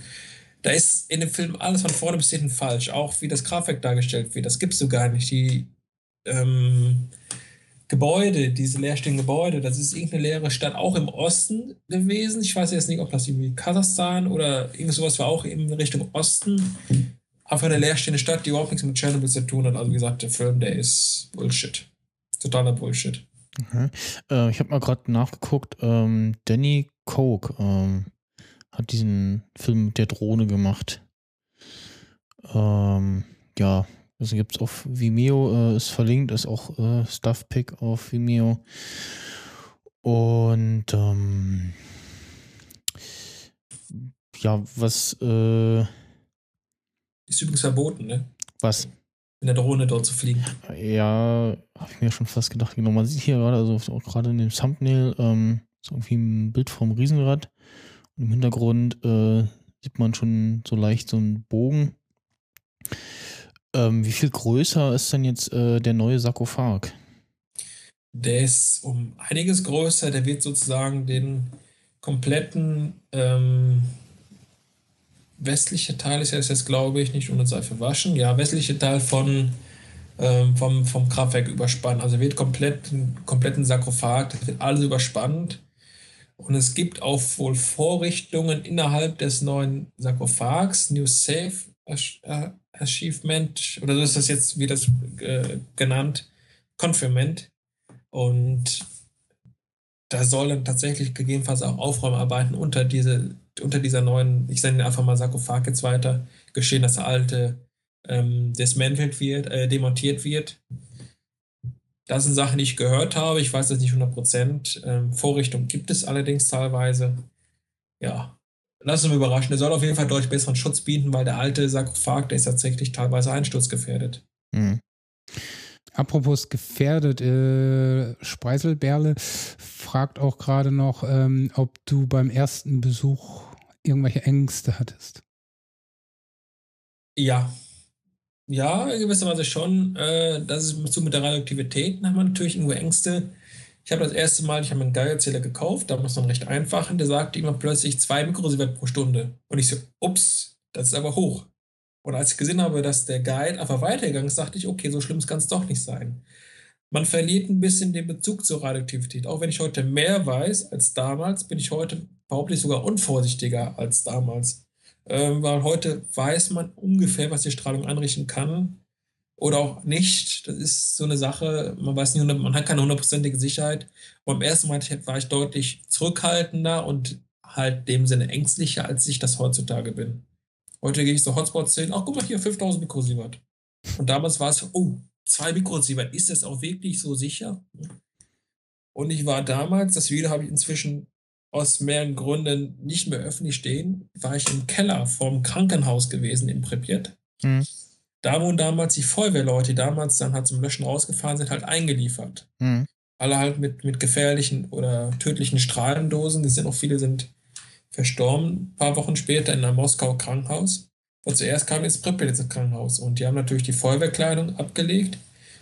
da ist in dem Film alles von vorne bis hinten falsch. Auch wie das Kraftwerk dargestellt wird, das gibst du gar nicht. Die ähm, Gebäude, diese leerstehenden Gebäude, das ist irgendeine leere Stadt auch im Osten gewesen. Ich weiß jetzt nicht, ob das irgendwie Kasachstan oder irgend sowas war auch in Richtung Osten. Einfach eine leerstehende Stadt, die überhaupt nichts mit Chernobyl zu tun hat. Also wie gesagt, der Film, der ist Bullshit. Totaler Bullshit. Okay. Äh, ich habe mal gerade nachgeguckt. Ähm, Danny Coke ähm, hat diesen Film mit der Drohne gemacht. Ähm, ja, also gibt es auf Vimeo, äh, ist verlinkt, ist auch äh, Stuffpick auf Vimeo. Und ähm, ja, was äh, ist übrigens verboten, ne? Was? In der Drohne dort zu fliegen. Ja, habe ich mir schon fast gedacht. Genau, man sieht hier gerade, also auch gerade in dem Thumbnail, ähm, so irgendwie ein Bild vom Riesenrad. Und im Hintergrund äh, sieht man schon so leicht so einen Bogen. Ähm, wie viel größer ist denn jetzt äh, der neue Sarkophag? Der ist um einiges größer. Der wird sozusagen den kompletten ähm, westliche Teil ist jetzt, glaube ich, nicht ohne Seife waschen. Ja, westliche Teil von, ähm, vom, vom Kraftwerk überspannt. Also wird komplett, kompletten Sarkophag, das wird alles überspannt. Und es gibt auch wohl Vorrichtungen innerhalb des neuen Sarkophags, New Safe äh, Achievement, oder so ist das jetzt, wie das äh, genannt, Confirmament. Und da sollen tatsächlich gegebenenfalls auch Aufräumarbeiten unter, diese, unter dieser neuen, ich nenne einfach mal Sarkophag jetzt weiter, geschehen, dass der alte ähm, dismantelt wird, äh, demontiert wird. Das sind Sachen, die ich gehört habe. Ich weiß das nicht 100 Prozent. Ähm, Vorrichtung gibt es allerdings teilweise. Ja, lass uns überraschen. Der soll auf jeden Fall deutlich besseren Schutz bieten, weil der alte Sarkophag, der ist tatsächlich teilweise einsturzgefährdet. Hm. Apropos gefährdet, äh, Spreiselberle fragt auch gerade noch, ähm, ob du beim ersten Besuch irgendwelche Ängste hattest. Ja. Ja, gewisserweise schon. Äh, das ist so mit der Radioaktivität, da hat man natürlich irgendwo Ängste. Ich habe das erste Mal, ich habe einen Geigerzähler gekauft, damals noch recht einfach, und der sagte immer plötzlich zwei Mikrosievert pro Stunde. Und ich so, ups, das ist aber hoch. Und als ich gesehen habe, dass der Guide einfach weitergegangen ist, dachte ich, okay, so schlimm kann es doch nicht sein. Man verliert ein bisschen den Bezug zur Radioaktivität. Auch wenn ich heute mehr weiß als damals, bin ich heute, behaupte ich, sogar unvorsichtiger als damals. Ähm, weil heute weiß man ungefähr, was die Strahlung anrichten kann oder auch nicht. Das ist so eine Sache, man weiß nicht, man hat keine hundertprozentige Sicherheit. Beim ersten Mal war ich deutlich zurückhaltender und halt dem Sinne ängstlicher, als ich das heutzutage bin. Heute gehe ich so Hotspots sehen, ach guck mal hier, 5000 Mikrosievert. Und damals war es, oh, zwei Mikrosievert, ist das auch wirklich so sicher? Und ich war damals, das Video habe ich inzwischen aus mehreren Gründen nicht mehr öffentlich stehen, war ich im Keller vom Krankenhaus gewesen in Pripyat. Hm. Da wurden damals die Feuerwehrleute, die damals dann halt zum Löschen rausgefahren sind, halt eingeliefert. Hm. Alle halt mit, mit gefährlichen oder tödlichen Strahlendosen. Es sind auch viele sind verstorben, ein paar Wochen später in einem Moskauer Krankenhaus. Und zuerst kam jetzt Pripyat ins Krankenhaus und die haben natürlich die Feuerwehrkleidung abgelegt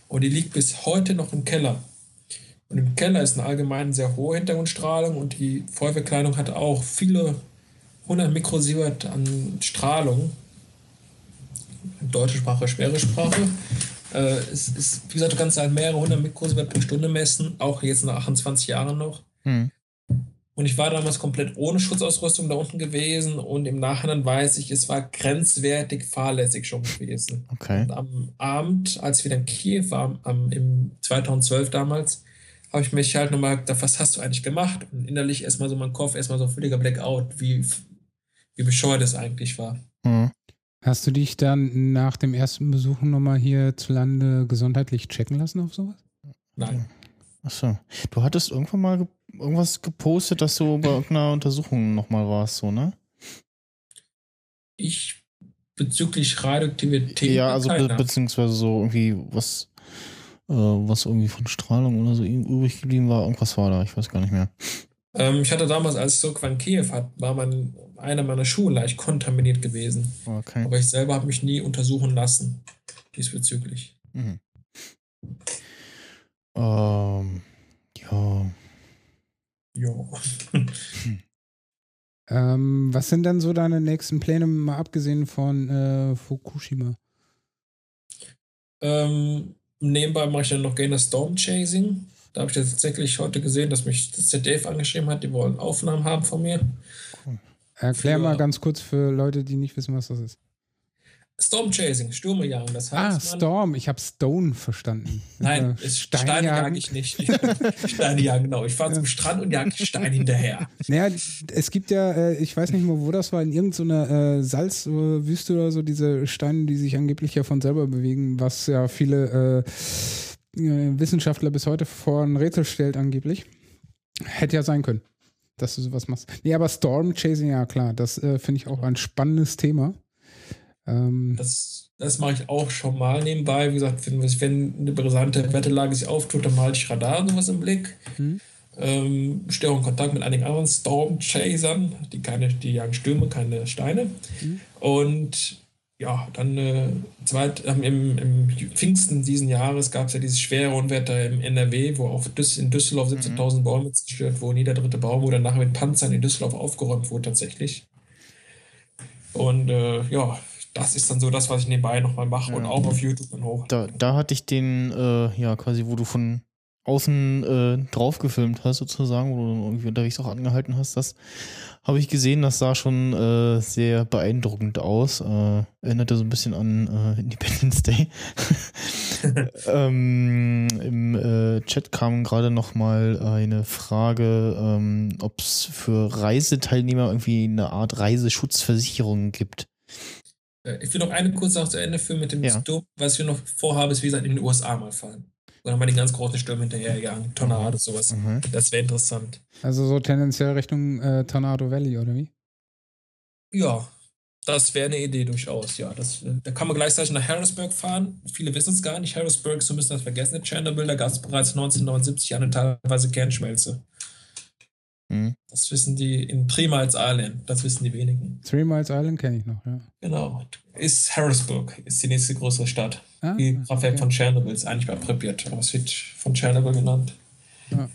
und die liegt bis heute noch im Keller. Und im Keller ist eine allgemein sehr hohe Hintergrundstrahlung und die Feuerwehrkleidung hat auch viele 100 Mikrosievert an Strahlung. Deutsche Sprache, schwere Sprache. Äh, es ist, wie gesagt, du kannst halt mehrere hundert Mikrosievert pro Stunde messen, auch jetzt nach 28 Jahren noch. Hm. Und ich war damals komplett ohne Schutzausrüstung da unten gewesen und im Nachhinein weiß ich, es war grenzwertig fahrlässig schon gewesen. Okay. Und am Abend, als wieder in Kiew war, am, im 2012 damals, habe ich mich halt nochmal gedacht, was hast du eigentlich gemacht? Und innerlich erstmal so mein Kopf, erstmal so ein völliger Blackout, wie, wie bescheuert es eigentlich war. Hm. Hast du dich dann nach dem ersten Besuch nochmal hier zu Lande gesundheitlich checken lassen auf sowas? Nein. Achso. Du hattest irgendwann mal irgendwas gepostet, dass du bei irgendeiner Untersuchung nochmal warst, so, ne? Ich bezüglich Radioaktivität. Ja, also be beziehungsweise so irgendwie was, äh, was irgendwie von Strahlung oder so übrig geblieben war. Irgendwas war da, ich weiß gar nicht mehr. ähm, ich hatte damals, als ich so in Kiew hat, war mein, einer meiner Schuhe leicht kontaminiert gewesen. Okay. Aber ich selber habe mich nie untersuchen lassen diesbezüglich. Mhm. Ähm, ja. Ja. Ähm, was sind denn so deine nächsten Pläne, mal abgesehen von äh, Fukushima? ähm, nebenbei mache ich dann noch gerne Storm Chasing. Da habe ich jetzt tatsächlich heute gesehen, dass mich das ZDF angeschrieben hat, die wollen Aufnahmen haben von mir. Erklär Für- mal ganz kurz für Leute, die nicht wissen, was das ist. Storm Chasing, Stürme jagen. Das Ah, heißt, man, Storm. Ich habe Stone verstanden. Nein, Äh, es, Steine jage ich nicht. Steine jagen, genau. Ich fahre zum Strand und jage Steine hinterher. Naja, es gibt ja, äh, ich weiß nicht mehr, wo das war, in irgendeiner äh, Salzwüste oder so, diese Steine, die sich angeblich ja von selber bewegen, was ja viele äh, äh, Wissenschaftler bis heute vor ein Rätsel stellt, angeblich. Hätte ja sein können, dass du sowas machst. Nee, aber Storm Chasing, ja klar, das äh, finde ich auch ein spannendes Thema. Ähm, Das, das mache ich auch schon mal nebenbei. Wie gesagt, wenn, wenn eine brisante Wetterlage sich auftut, dann halte ich Radar und sowas im Blick. Mhm. Ähm, stehe auch in Kontakt mit einigen anderen Storm Chasern, die keine, die jagen Stürme, keine Steine. Und ja, dann äh, zweit, ähm, im, im Pfingsten diesen Jahres gab es ja dieses schwere Unwetter im NRW, wo auch Düs in Düsseldorf 17.000 Bäume zerstört wurden. Jeder dritte Baum wurde danach mit Panzern in Düsseldorf aufgeräumt wurde tatsächlich. Und äh, ja, das ist dann so das, was ich nebenbei nochmal mache und Ja. auch auf YouTube dann hoch. Da, da hatte ich den, äh, ja, quasi, wo du von außen äh, drauf gefilmt hast, sozusagen, wo du irgendwie unterwegs auch angehalten hast, das habe ich gesehen, das sah schon äh, sehr beeindruckend aus. Äh, erinnerte so ein bisschen an äh, Independence Day. ähm, Im äh, Chat kam gerade noch mal eine Frage, ähm, ob es für Reiseteilnehmer irgendwie eine Art Reiseschutzversicherung gibt. Äh, Ich will noch eine kurze Sache zu Ende führen mit dem Ja. Sturm. Was wir noch vorhaben, ist, wie gesagt, in den USA mal fahren. Oder mal den ganz großen Stürmen hinterherjagen, Tornado, sowas. Mhm. Das wäre interessant. Also so tendenziell Richtung äh, Tornado Valley, oder wie? Ja, das wäre eine Idee durchaus, ja. Das, äh, da kann man gleichzeitig nach Harrisburg fahren. Viele wissen es gar nicht. Harrisburg ist so ein bisschen das vergessene Tschernobyl. Da gab es bereits 1979 eine teilweise Kernschmelze. Mhm. Das wissen die in Three Miles Island. Das wissen die wenigen. Three Miles Island kenne ich noch, ja. Genau. Ist Harrisburg, ist die nächste größere Stadt. Ah, Die Kraftwerk okay. von Tschernobyl ist eigentlich bei Pripyat, aber es wird von Tschernobyl genannt. Ja.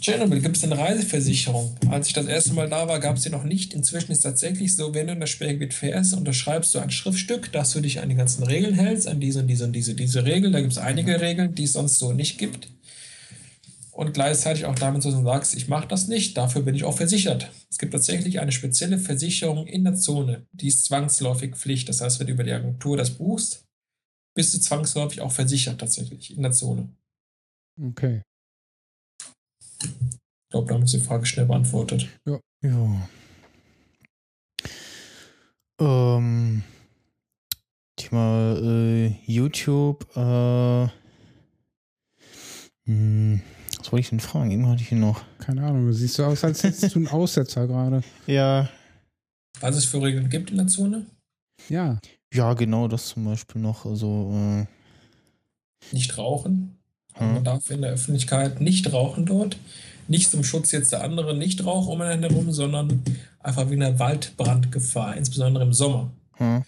Tschernobyl gibt es eine Reiseversicherung. Als ich das erste Mal da war, gab es die noch nicht. Inzwischen ist es tatsächlich so, wenn du in das Sperrgebiet fährst, unterschreibst du ein Schriftstück, dass du dich an die ganzen Regeln hältst, an diese und diese und diese, diese Regeln. Da gibt es einige Regeln, die es sonst so nicht gibt. Und gleichzeitig auch damit, dass du sagst, ich mache das nicht, dafür bin ich auch versichert. Es gibt tatsächlich eine spezielle Versicherung in der Zone, die ist zwangsläufig Pflicht. Das heißt, wenn du über die Agentur das buchst, bist du zwangsläufig auch versichert tatsächlich in der Zone. Okay. Ich glaube, damit ist die Frage schnell beantwortet. Ja. Ähm, Thema äh, YouTube. Äh, hm, was wollte ich denn fragen? Eben hatte ich hier noch. Keine Ahnung, du siehst so aus, als hättest du einen Aussetzer gerade. Ja. Was es für Regeln gibt in der Zone? Ja. Ja, genau, das zum Beispiel noch. Also, äh, Nicht rauchen. Hm. Man darf in der Öffentlichkeit nicht rauchen dort. Nicht zum Schutz jetzt der anderen Nichtraucher umeinander herum, sondern einfach wegen der Waldbrandgefahr, insbesondere im Sommer. hm,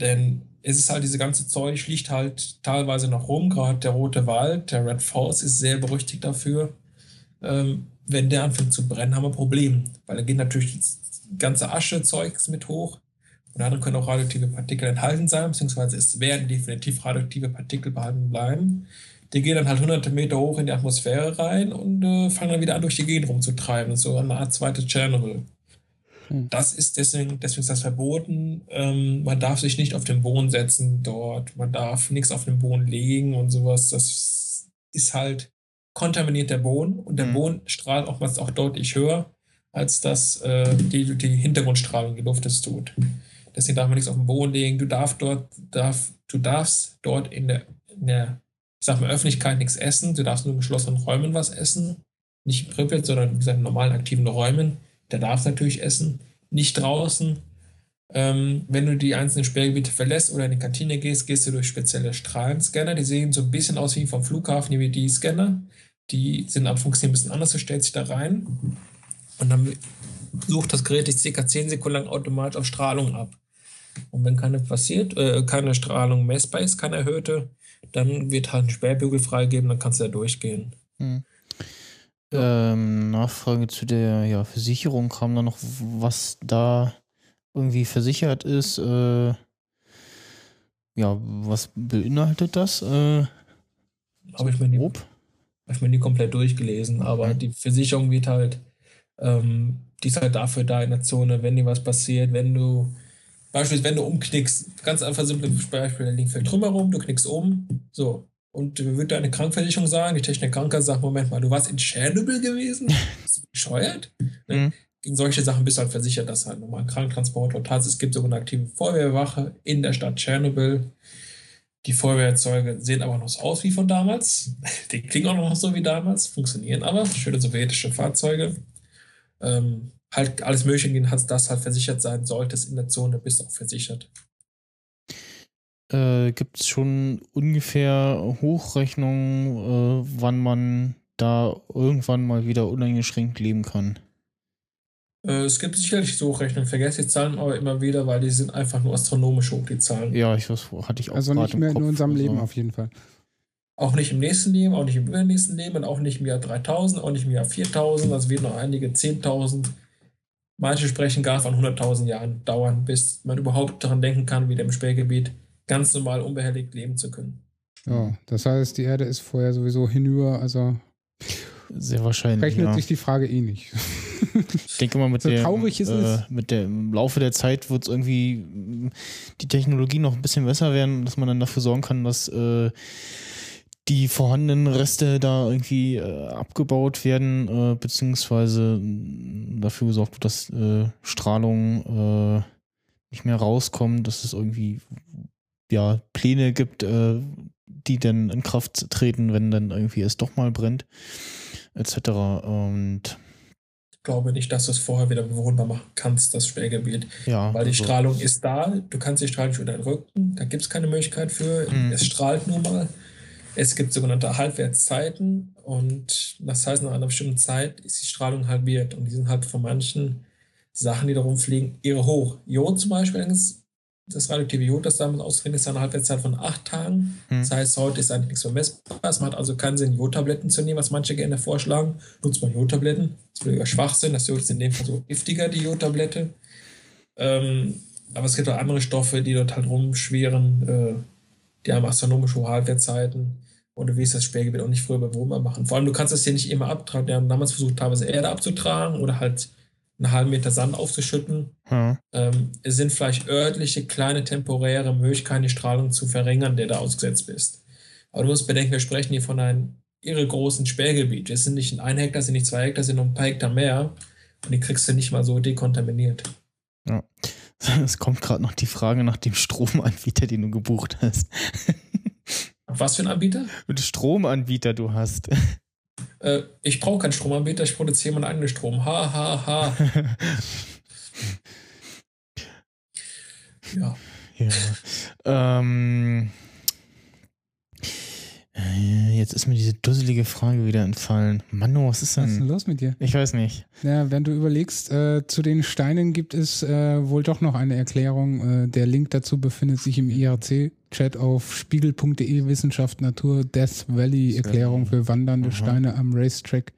Denn es ist halt diese ganze Zeug, liegt halt teilweise noch rum. Gerade der Rote Wald, der Red Forest ist sehr berüchtigt dafür. Ähm, wenn der anfängt zu brennen, haben wir ein Problem. Weil da geht natürlich das ganze Aschezeugs mit hoch. Und darin können auch radioaktive Partikel enthalten sein, beziehungsweise es werden definitiv radioaktive Partikel behalten bleiben. Die gehen dann halt hunderte Meter hoch in die Atmosphäre rein und äh, fangen dann wieder an, durch die Gegend rumzutreiben. So eine Art zweites Tschernobyl. Hm. Das ist deswegen, deswegen ist das verboten. Ähm, man darf sich nicht auf den Boden setzen dort. Man darf nichts auf den Boden legen und sowas. Das ist halt kontaminiert der Boden und der Mhm. Boden strahlt oftmals auch deutlich höher, als das äh, die, die Hintergrundstrahlung die Luft es tut. Deswegen darf man nichts auf den Boden legen. Du darfst dort, darf, du darfst dort in der, in der, ich sag mal, Öffentlichkeit nichts essen. Du darfst nur in geschlossenen Räumen was essen. Nicht in Pripyat, sondern wie gesagt, in normalen aktiven Räumen. Da darfst du natürlich essen. Nicht draußen. Ähm, wenn du die einzelnen Sperrgebiete verlässt oder in die Kantine gehst, gehst du durch spezielle Strahlenscanner. Die sehen so ein bisschen aus wie vom Flughafen, die WD-Scanner. Die sind am funktionieren ein bisschen anders. Du stellst dich da rein und dann sucht das Gerät dich circa 10 Sekunden lang automatisch auf Strahlung ab. Und wenn keine passiert, äh, keine Strahlung messbar ist, keine erhöhte, dann wird halt ein Sperrbügel freigeben, dann kannst du da durchgehen. hm. Ähm, Nachfrage zu der ja, Versicherung kam da noch, was da irgendwie versichert ist. Äh, ja, was beinhaltet das? Äh, Habe ich, mir nie- grob? hab ich mir nie komplett durchgelesen, aber Mhm. die Versicherung wird halt, ähm, die ist halt dafür da in der Zone, wenn dir was passiert, wenn du, beispielsweise wenn du umknickst, ganz einfach simples Beispiel, da liegt viel Trümmer rum, du knickst um, so. Und äh, wird deine Krankversicherung sagen, die Technik Kranker sagt, Moment mal, du warst in Tschernobyl gewesen? Bist du bescheuert? Ne? Mhm. Gegen solche Sachen bist du halt versichert, dass halt nochmal ein Krankentransport und Tatsache, es gibt sogar eine aktive Feuerwehrwache in der Stadt Tschernobyl. Die Feuerwehrzeuge sehen aber noch so aus wie von damals. Die klingen auch noch so wie damals, funktionieren aber. Schöne sowjetische Fahrzeuge. Ähm, halt alles Mögliche, gehen, hat das halt versichert sein solltest in der Zone, bist auch versichert. Äh, Gibt es schon ungefähr Hochrechnungen, äh, wann man da irgendwann mal wieder uneingeschränkt leben kann? Äh, es gibt sicherlich so Rechnungen, vergesse die Zahlen aber immer wieder, weil die sind einfach nur astronomisch hoch, die Zahlen. Ja, ich weiß, hatte ich auch Also nicht im mehr in Kopf, unserem also- Leben auf jeden Fall. Auch nicht im nächsten Leben, auch nicht im übernächsten Leben und auch nicht im Jahr 3000, auch nicht im Jahr 4000. Das wird noch einige 10.000. Manche sprechen gar von 100.000 Jahren dauern, bis man überhaupt daran denken kann, wieder im Sperrgebiet ganz normal unbehelligt leben zu können. Ja, das heißt, die Erde ist vorher sowieso hinüber, also Sehr wahrscheinlich. rechnet ja. sich die Frage eh nicht. Ich denke mal, mit, So der, traurig es äh, ist. mit der, im Laufe der Zeit wird es irgendwie mh, die Technologie noch ein bisschen besser werden, dass man dann dafür sorgen kann, dass äh, die vorhandenen Reste da irgendwie äh, abgebaut werden, äh, beziehungsweise mh, dafür gesorgt wird, dass äh, Strahlung äh, nicht mehr rauskommt, dass es irgendwie ja Pläne gibt, äh, die dann in Kraft treten, wenn dann irgendwie es doch mal brennt, etc. Und Ich glaube nicht, dass du es vorher wieder bewohnbar machen kannst, das Sperrgebiet. ja. Weil die also- Strahlung ist da, du kannst die Strahlung wieder entrücken, da gibt es keine Möglichkeit für. Mhm. Es strahlt nun mal. Es gibt sogenannte Halbwertszeiten und das heißt, nach einer bestimmten Zeit ist die Strahlung halbiert und die sind halt von manchen Sachen, die da rumfliegen, irre hoch. Jod zum Beispiel, das radioaktive Jod, das damit ausdrückt, ist eine Halbwertszeit von acht Tagen. Mhm. Das heißt, heute ist eigentlich nichts mehr messbar. Es macht also keinen Sinn, Jodtabletten zu nehmen, was manche gerne vorschlagen. Nutzt man Jodtabletten. Das ist völliger Schwachsinn. Das Jod ist in dem Fall so giftiger, die Jodtablette. Ähm, aber es gibt auch andere Stoffe, die dort halt rumschwirren. Äh, die haben astronomische hohe Halbwertzeiten. Und du willst das Sperrgebiet auch nicht früher bewohnbar machen. Vor allem, du kannst das hier nicht immer abtragen. Wir haben damals versucht, teilweise Erde abzutragen oder halt einen halben Meter Sand aufzuschütten. Ja. Ähm, es sind vielleicht örtliche, kleine, temporäre Möglichkeiten, die Strahlung zu verringern, der da ausgesetzt bist. Aber du musst bedenken, wir sprechen hier von einem irre großen Sperrgebiet. Es sind nicht ein Hektar, es sind nicht zwei Hektar, es sind noch ein paar Hektar mehr. Und die kriegst du nicht mal so dekontaminiert. Es kommt gerade noch die Frage nach dem Stromanbieter, den du gebucht hast. Was für ein Anbieter? Stromanbieter du hast. Äh, ich brauche keinen Stromanbieter, ich produziere meinen eigenen Strom. Ha, ha, ha. Ja. ja. Ähm, äh, jetzt ist mir diese dusselige Frage wieder entfallen. Mano, was ist Was ist denn denn? los mit dir? Ich weiß nicht. Ja, wenn du überlegst, äh, zu den Steinen gibt es äh, wohl doch noch eine Erklärung. Äh, der Link dazu befindet sich im IRC-Chat auf spiegel.de Wissenschaft Natur Death Valley Erklärung für wandernde Aha. Steine am Racetrack.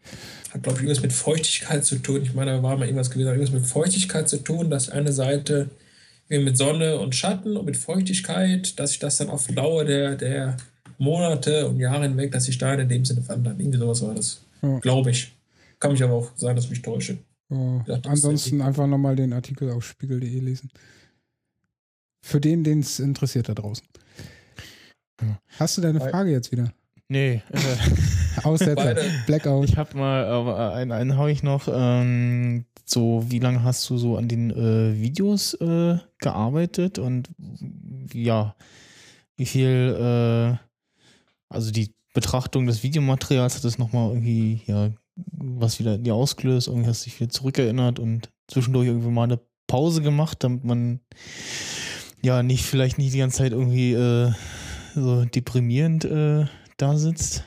Hat, glaube ich, irgendwas mit Feuchtigkeit zu tun. Ich meine, da war mal irgendwas gewesen, hat irgendwas mit Feuchtigkeit zu tun, dass eine Seite mit Sonne und Schatten und mit Feuchtigkeit, dass sich das dann auf Dauer der, der Monate und Jahre hinweg, dass die Steine in dem Sinne wandern. Irgendwie sowas war das. Ja. Glaube ich. Kann mich aber auch sein, dass ich mich täusche. Ja, ist ansonsten einfach nochmal den Artikel auf spiegel.de lesen. Für den, den es interessiert da draußen. Ja. Hast du deine Weil- Frage jetzt wieder? Nee, äh, Aussetzer. Blackout. ich habe mal, aber einen, einen habe ich noch. Ähm, so, wie lange hast du so an den äh, Videos äh, gearbeitet und ja, wie viel, äh, also die Betrachtung des Videomaterials hat das nochmal irgendwie, ja, was wieder dir ausgelöst, irgendwie hast du dich wieder zurückerinnert und zwischendurch irgendwie mal eine Pause gemacht, damit man ja nicht, vielleicht nicht die ganze Zeit irgendwie äh, so deprimierend äh, da sitzt.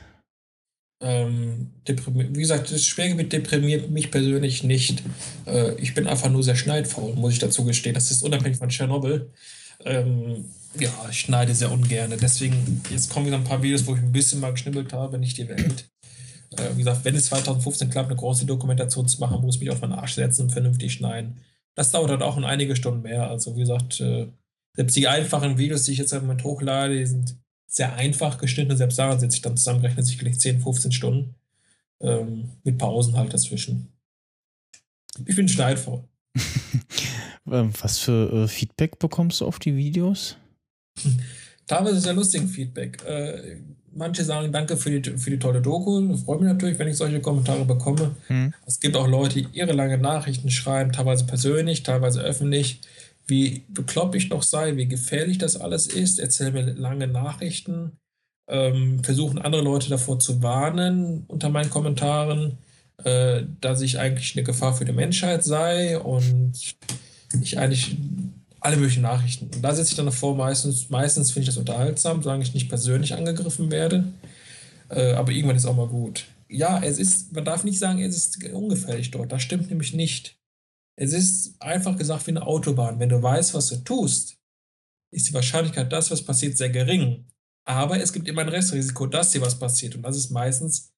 Ähm, wie gesagt, das Schwergewicht deprimiert mich persönlich nicht. Äh, ich bin einfach nur sehr schneidfaul, muss ich dazu gestehen. Das ist unabhängig von Tschernobyl. Ähm, ja, ich schneide sehr ungern. Deswegen, jetzt kommen wieder ein paar Videos, wo ich ein bisschen mal geschnibbelt habe, nicht die Welt. Äh, wie gesagt, wenn es 2015 klappt, eine große Dokumentation zu machen, muss ich mich auf meinen Arsch setzen und vernünftig schneiden. Das dauert halt auch in einige Stunden mehr. Also, wie gesagt, äh, selbst die einfachen Videos, die ich jetzt im Moment hochlade, die sind sehr einfach geschnitten selbst daran sitze ich dann zusammengerechnet sicherlich 10, 15 Stunden. Ähm, mit Pausen halt dazwischen. Ich bin schneidfaul. Ähm, Was für äh, Feedback bekommst du auf die Videos? Teilweise sehr lustigen Feedback. Äh, manche sagen Danke für die, für die tolle Doku. Das freut mich natürlich, wenn ich solche Kommentare bekomme. Hm? Es gibt auch Leute, die ihre lange Nachrichten schreiben, teilweise persönlich, teilweise öffentlich, wie bekloppt ich doch sei, wie gefährlich das alles ist, erzählen mir lange Nachrichten, ähm, versuchen andere Leute davor zu warnen unter meinen Kommentaren, äh, dass ich eigentlich eine Gefahr für die Menschheit sei und ich eigentlich alle möglichen Nachrichten. Und da sitze ich dann davor, meistens, meistens finde ich das unterhaltsam, solange ich nicht persönlich angegriffen werde. Äh, aber irgendwann ist auch mal gut. Ja, es ist, man darf nicht sagen, es ist ungefährlich dort. Das stimmt nämlich nicht. Es ist einfach gesagt wie eine Autobahn. Wenn du weißt, was du tust, ist die Wahrscheinlichkeit, dass was passiert, sehr gering. Aber es gibt immer ein Restrisiko, dass dir was passiert. Und das ist meistens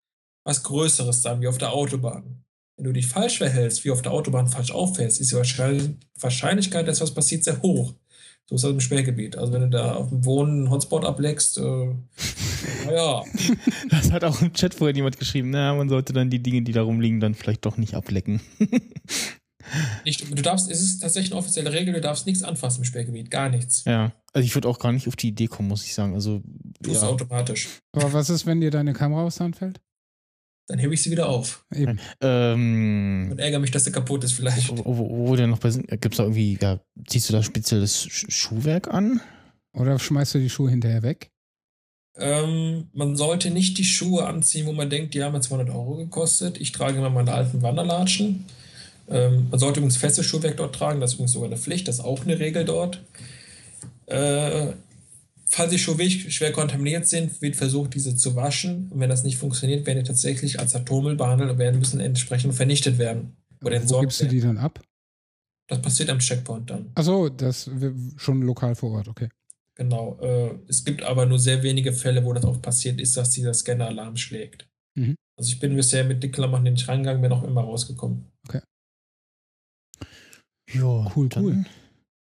was Größeres dann, wie auf der Autobahn. Wenn du dich falsch verhältst, wie auf der Autobahn falsch auffällst, ist die Wahrscheinlich- Wahrscheinlichkeit, dass was passiert, sehr hoch. So ist das im Sperrgebiet. Also wenn du da auf dem Wohnen einen Hotspot ableckst, äh, naja, Das hat auch im Chat vorher jemand geschrieben, na, man sollte dann die Dinge, die da rumliegen, dann vielleicht doch nicht ablecken. nicht, du darfst, es ist tatsächlich eine offizielle Regel, du darfst nichts anfassen im Sperrgebiet, gar nichts. ja. Also ich würde auch gar nicht auf die Idee kommen, muss ich sagen. Also, Du ja. automatisch. Aber was ist, wenn dir deine Kamera aus der Hand fällt? Dann hebe ich sie wieder auf Eben. Ähm, und ärgere mich, dass sie kaputt ist vielleicht. wo, wo, wo denn noch bei sind, gibt es da irgendwie, ja, ziehst du da spezielles Sch Schuhwerk an? Oder schmeißt du die Schuhe hinterher weg? Ähm, man sollte nicht die Schuhe anziehen, wo man denkt, die haben ja 200 Euro gekostet. Ich trage immer meine alten Wanderlatschen. Ähm, man sollte übrigens festes Schuhwerk dort tragen, das ist übrigens sogar eine Pflicht, das ist auch eine Regel dort. Äh, falls die Schuhe wirklich schwer kontaminiert sind, wird versucht, diese zu waschen. Und wenn das nicht funktioniert, werden die tatsächlich als Atommüll behandelt und werden müssen entsprechend vernichtet werden. Oder Wo entsorgt gibst du werden. die dann ab? Das passiert am Checkpoint dann. Achso, das schon lokal vor Ort, okay. Genau. Äh, es gibt aber nur sehr wenige Fälle, wo das auch passiert ist, dass dieser Scanner-Alarm schlägt. Mhm. Also ich bin bisher mit den Klamotten nicht reingegangen, bin auch immer rausgekommen. Ja, Cool, dann cool.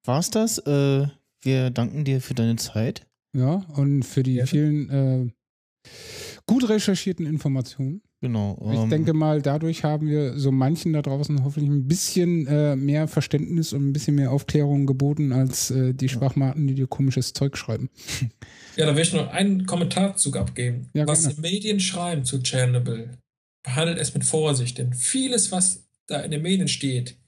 War's das? Äh, wir danken dir für deine Zeit. Ja, und für die Gerne. vielen äh, gut recherchierten Informationen. Genau. Ich ähm, denke mal, dadurch haben wir so manchen da draußen hoffentlich ein bisschen äh, mehr Verständnis und ein bisschen mehr Aufklärung geboten als äh, die Schwachmaten, die dir komisches Zeug schreiben. Ja, da will ich noch einen Kommentarzug abgeben. Ja, was gerne. die Medien schreiben zu Tschernobyl, behandelt es mit Vorsicht, denn vieles, was da in den Medien steht,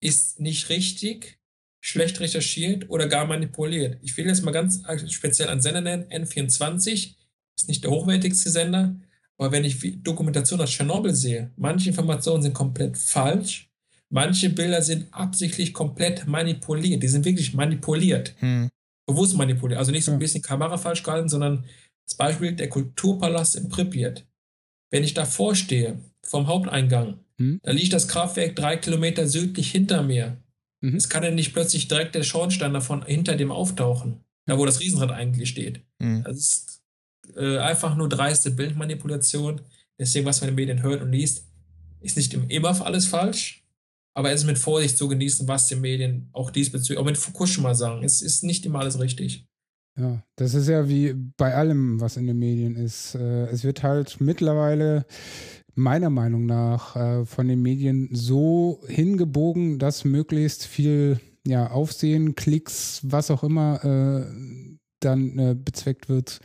ist nicht richtig, schlecht recherchiert oder gar manipuliert. Ich will jetzt mal ganz speziell einen Sender nennen, N24, ist nicht der hochwertigste Sender, aber wenn ich Dokumentation aus Tschernobyl sehe, manche Informationen sind komplett falsch, manche Bilder sind absichtlich komplett manipuliert, die sind wirklich manipuliert Hm, bewusst manipuliert. Also nicht so ein bisschen Kamera falsch gehalten, sondern das Beispiel der Kulturpalast in Pripyat. Wenn ich davor stehe, vom Haupteingang, Hm. da liegt das Kraftwerk drei Kilometer südlich hinter mir. Mhm. Es kann ja nicht plötzlich direkt der Schornstein davon hinter dem auftauchen, da wo das Riesenrad eigentlich steht. hm. Das ist äh, einfach nur dreiste Bildmanipulation. Deswegen, was man in den Medien hört und liest, ist nicht im- immer alles falsch, aber es ist mit Vorsicht zu genießen, was die Medien auch diesbezüglich, auch mit Fukushima sagen. Es ist nicht immer alles richtig. Ja, das ist ja wie bei allem, was in den Medien ist. Äh, Es wird halt mittlerweile meiner Meinung nach äh, von den Medien so hingebogen, dass möglichst viel ja, Aufsehen, Klicks, was auch immer äh, dann äh, bezweckt wird.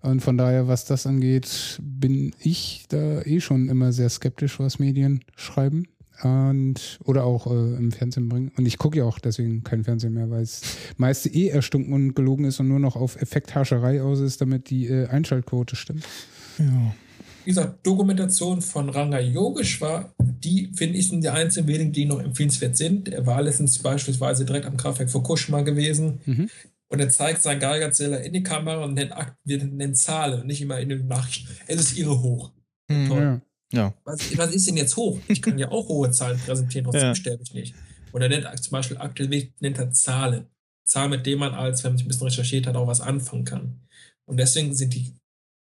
Und von daher, was das angeht, bin ich da eh schon immer sehr skeptisch, was Medien schreiben. Und, oder auch äh, im Fernsehen bringen. Und ich gucke ja auch deswegen kein Fernsehen mehr, weil es meiste eh erstunken und gelogen ist und nur noch auf Effekthascherei aus ist, damit die äh, Einschaltquote stimmt. Ja. Wie gesagt, Dokumentation von Ranga Yogeshwar, die finde ich sind die einzigen wenigen, die noch empfehlenswert sind. Er war letztens beispielsweise direkt am Kraftwerk Fukushima gewesen Mhm. und er zeigt seinen Geigerzähler in die Kamera und nennt, Akt- nennt Zahlen und nicht immer in den Nachrichten. Es ist irre hoch. Hm, Toll. Ja. ja. Was, was ist denn jetzt hoch? Ich kann ja auch hohe Zahlen präsentieren, trotzdem Ja. sterbe ich nicht. Und er nennt zum Beispiel aktuell nennt er Zahlen. Zahlen, mit denen man als, wenn man sich ein bisschen recherchiert hat, auch was anfangen kann. Und deswegen sind die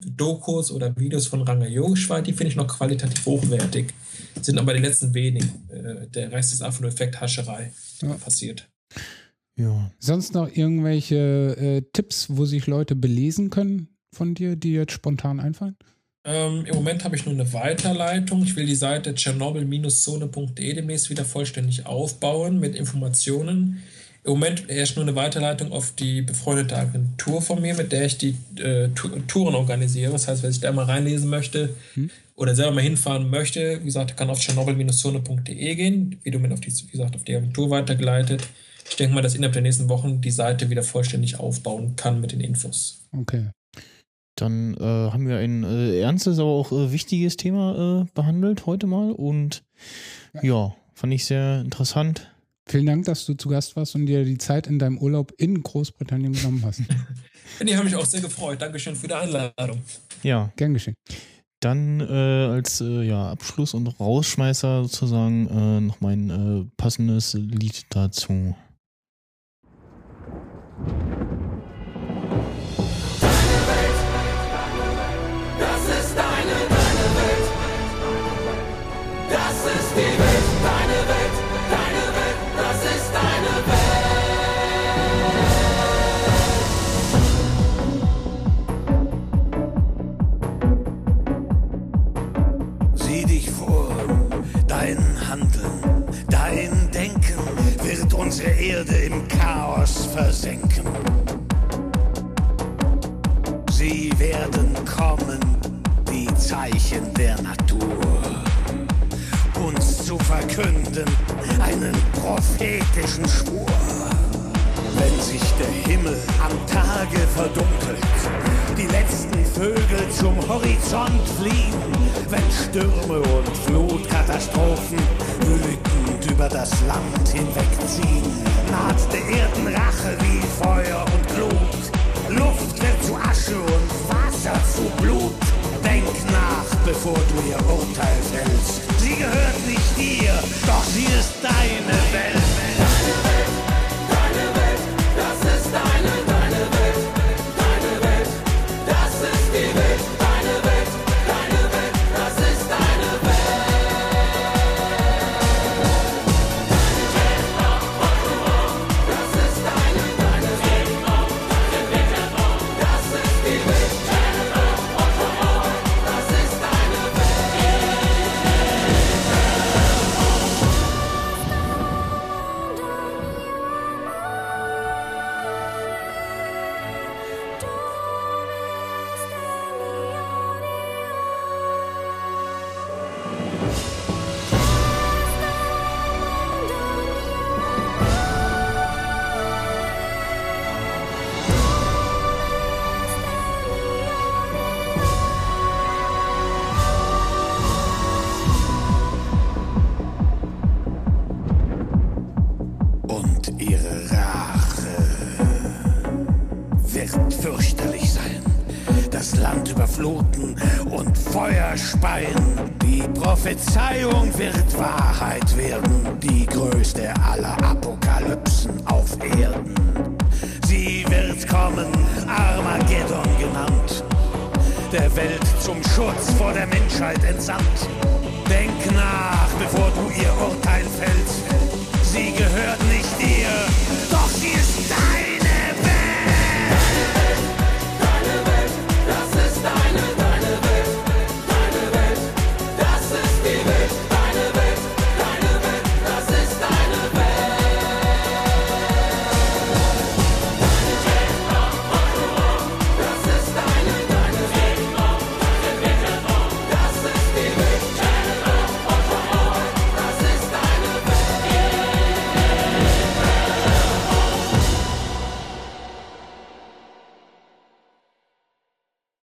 Dokus oder Videos von Ranga Yogeshwar, die finde ich noch qualitativ hochwertig. Sind aber die letzten wenigen. Äh, der Rest ist einfach nur Effekthascherei Ja. passiert. Ja. Sonst noch irgendwelche äh, Tipps, wo sich Leute belesen können von dir, die jetzt spontan einfallen? Ähm, Im Moment habe ich nur eine Weiterleitung. Ich will die Seite tschernobyl-zone.de demnächst wieder vollständig aufbauen mit Informationen. Im Moment herrscht nur eine Weiterleitung auf die befreundete Agentur von mir, mit der ich die äh, Touren organisiere. Das heißt, wer sich da mal reinlesen möchte Hm. oder selber mal hinfahren möchte, wie gesagt, kann auf tschernobyl-zone.de gehen. Wie du mir auf die, wie gesagt, auf die Agentur weitergeleitet. Ich denke mal, dass innerhalb der nächsten Wochen die Seite wieder vollständig aufbauen kann mit den Infos. Okay. Dann äh, haben wir ein äh, ernstes, aber auch äh, wichtiges Thema äh, behandelt heute mal und Ja. ja. fand ich sehr interessant. Vielen Dank, dass du zu Gast warst und dir die Zeit in deinem Urlaub in Großbritannien genommen hast. Die haben mich auch sehr gefreut. Dankeschön für die Einladung. Ja, Gern geschehen. dann äh, als äh, ja, Abschluss und Rausschmeißer sozusagen äh, noch mein äh, passendes Lied dazu. Unsere Erde im Chaos versenken. Sie werden kommen wie Zeichen der Natur, uns zu verkünden einen prophetischen Schwur. wenn sich der Himmel am Tage verdunkelt, die letzten Vögel zum Horizont fliehen, wenn Stürme und Flutkatastrophen wütend über das Land hinwegziehen, naht der Erden Rache wie Feuer und Glut. Luft wird zu Asche und Wasser zu Blut. Denk nach, bevor du ihr Urteil fällst. Sie gehört nicht dir, doch sie ist deine Welt. Prophezeiung wird Wahrheit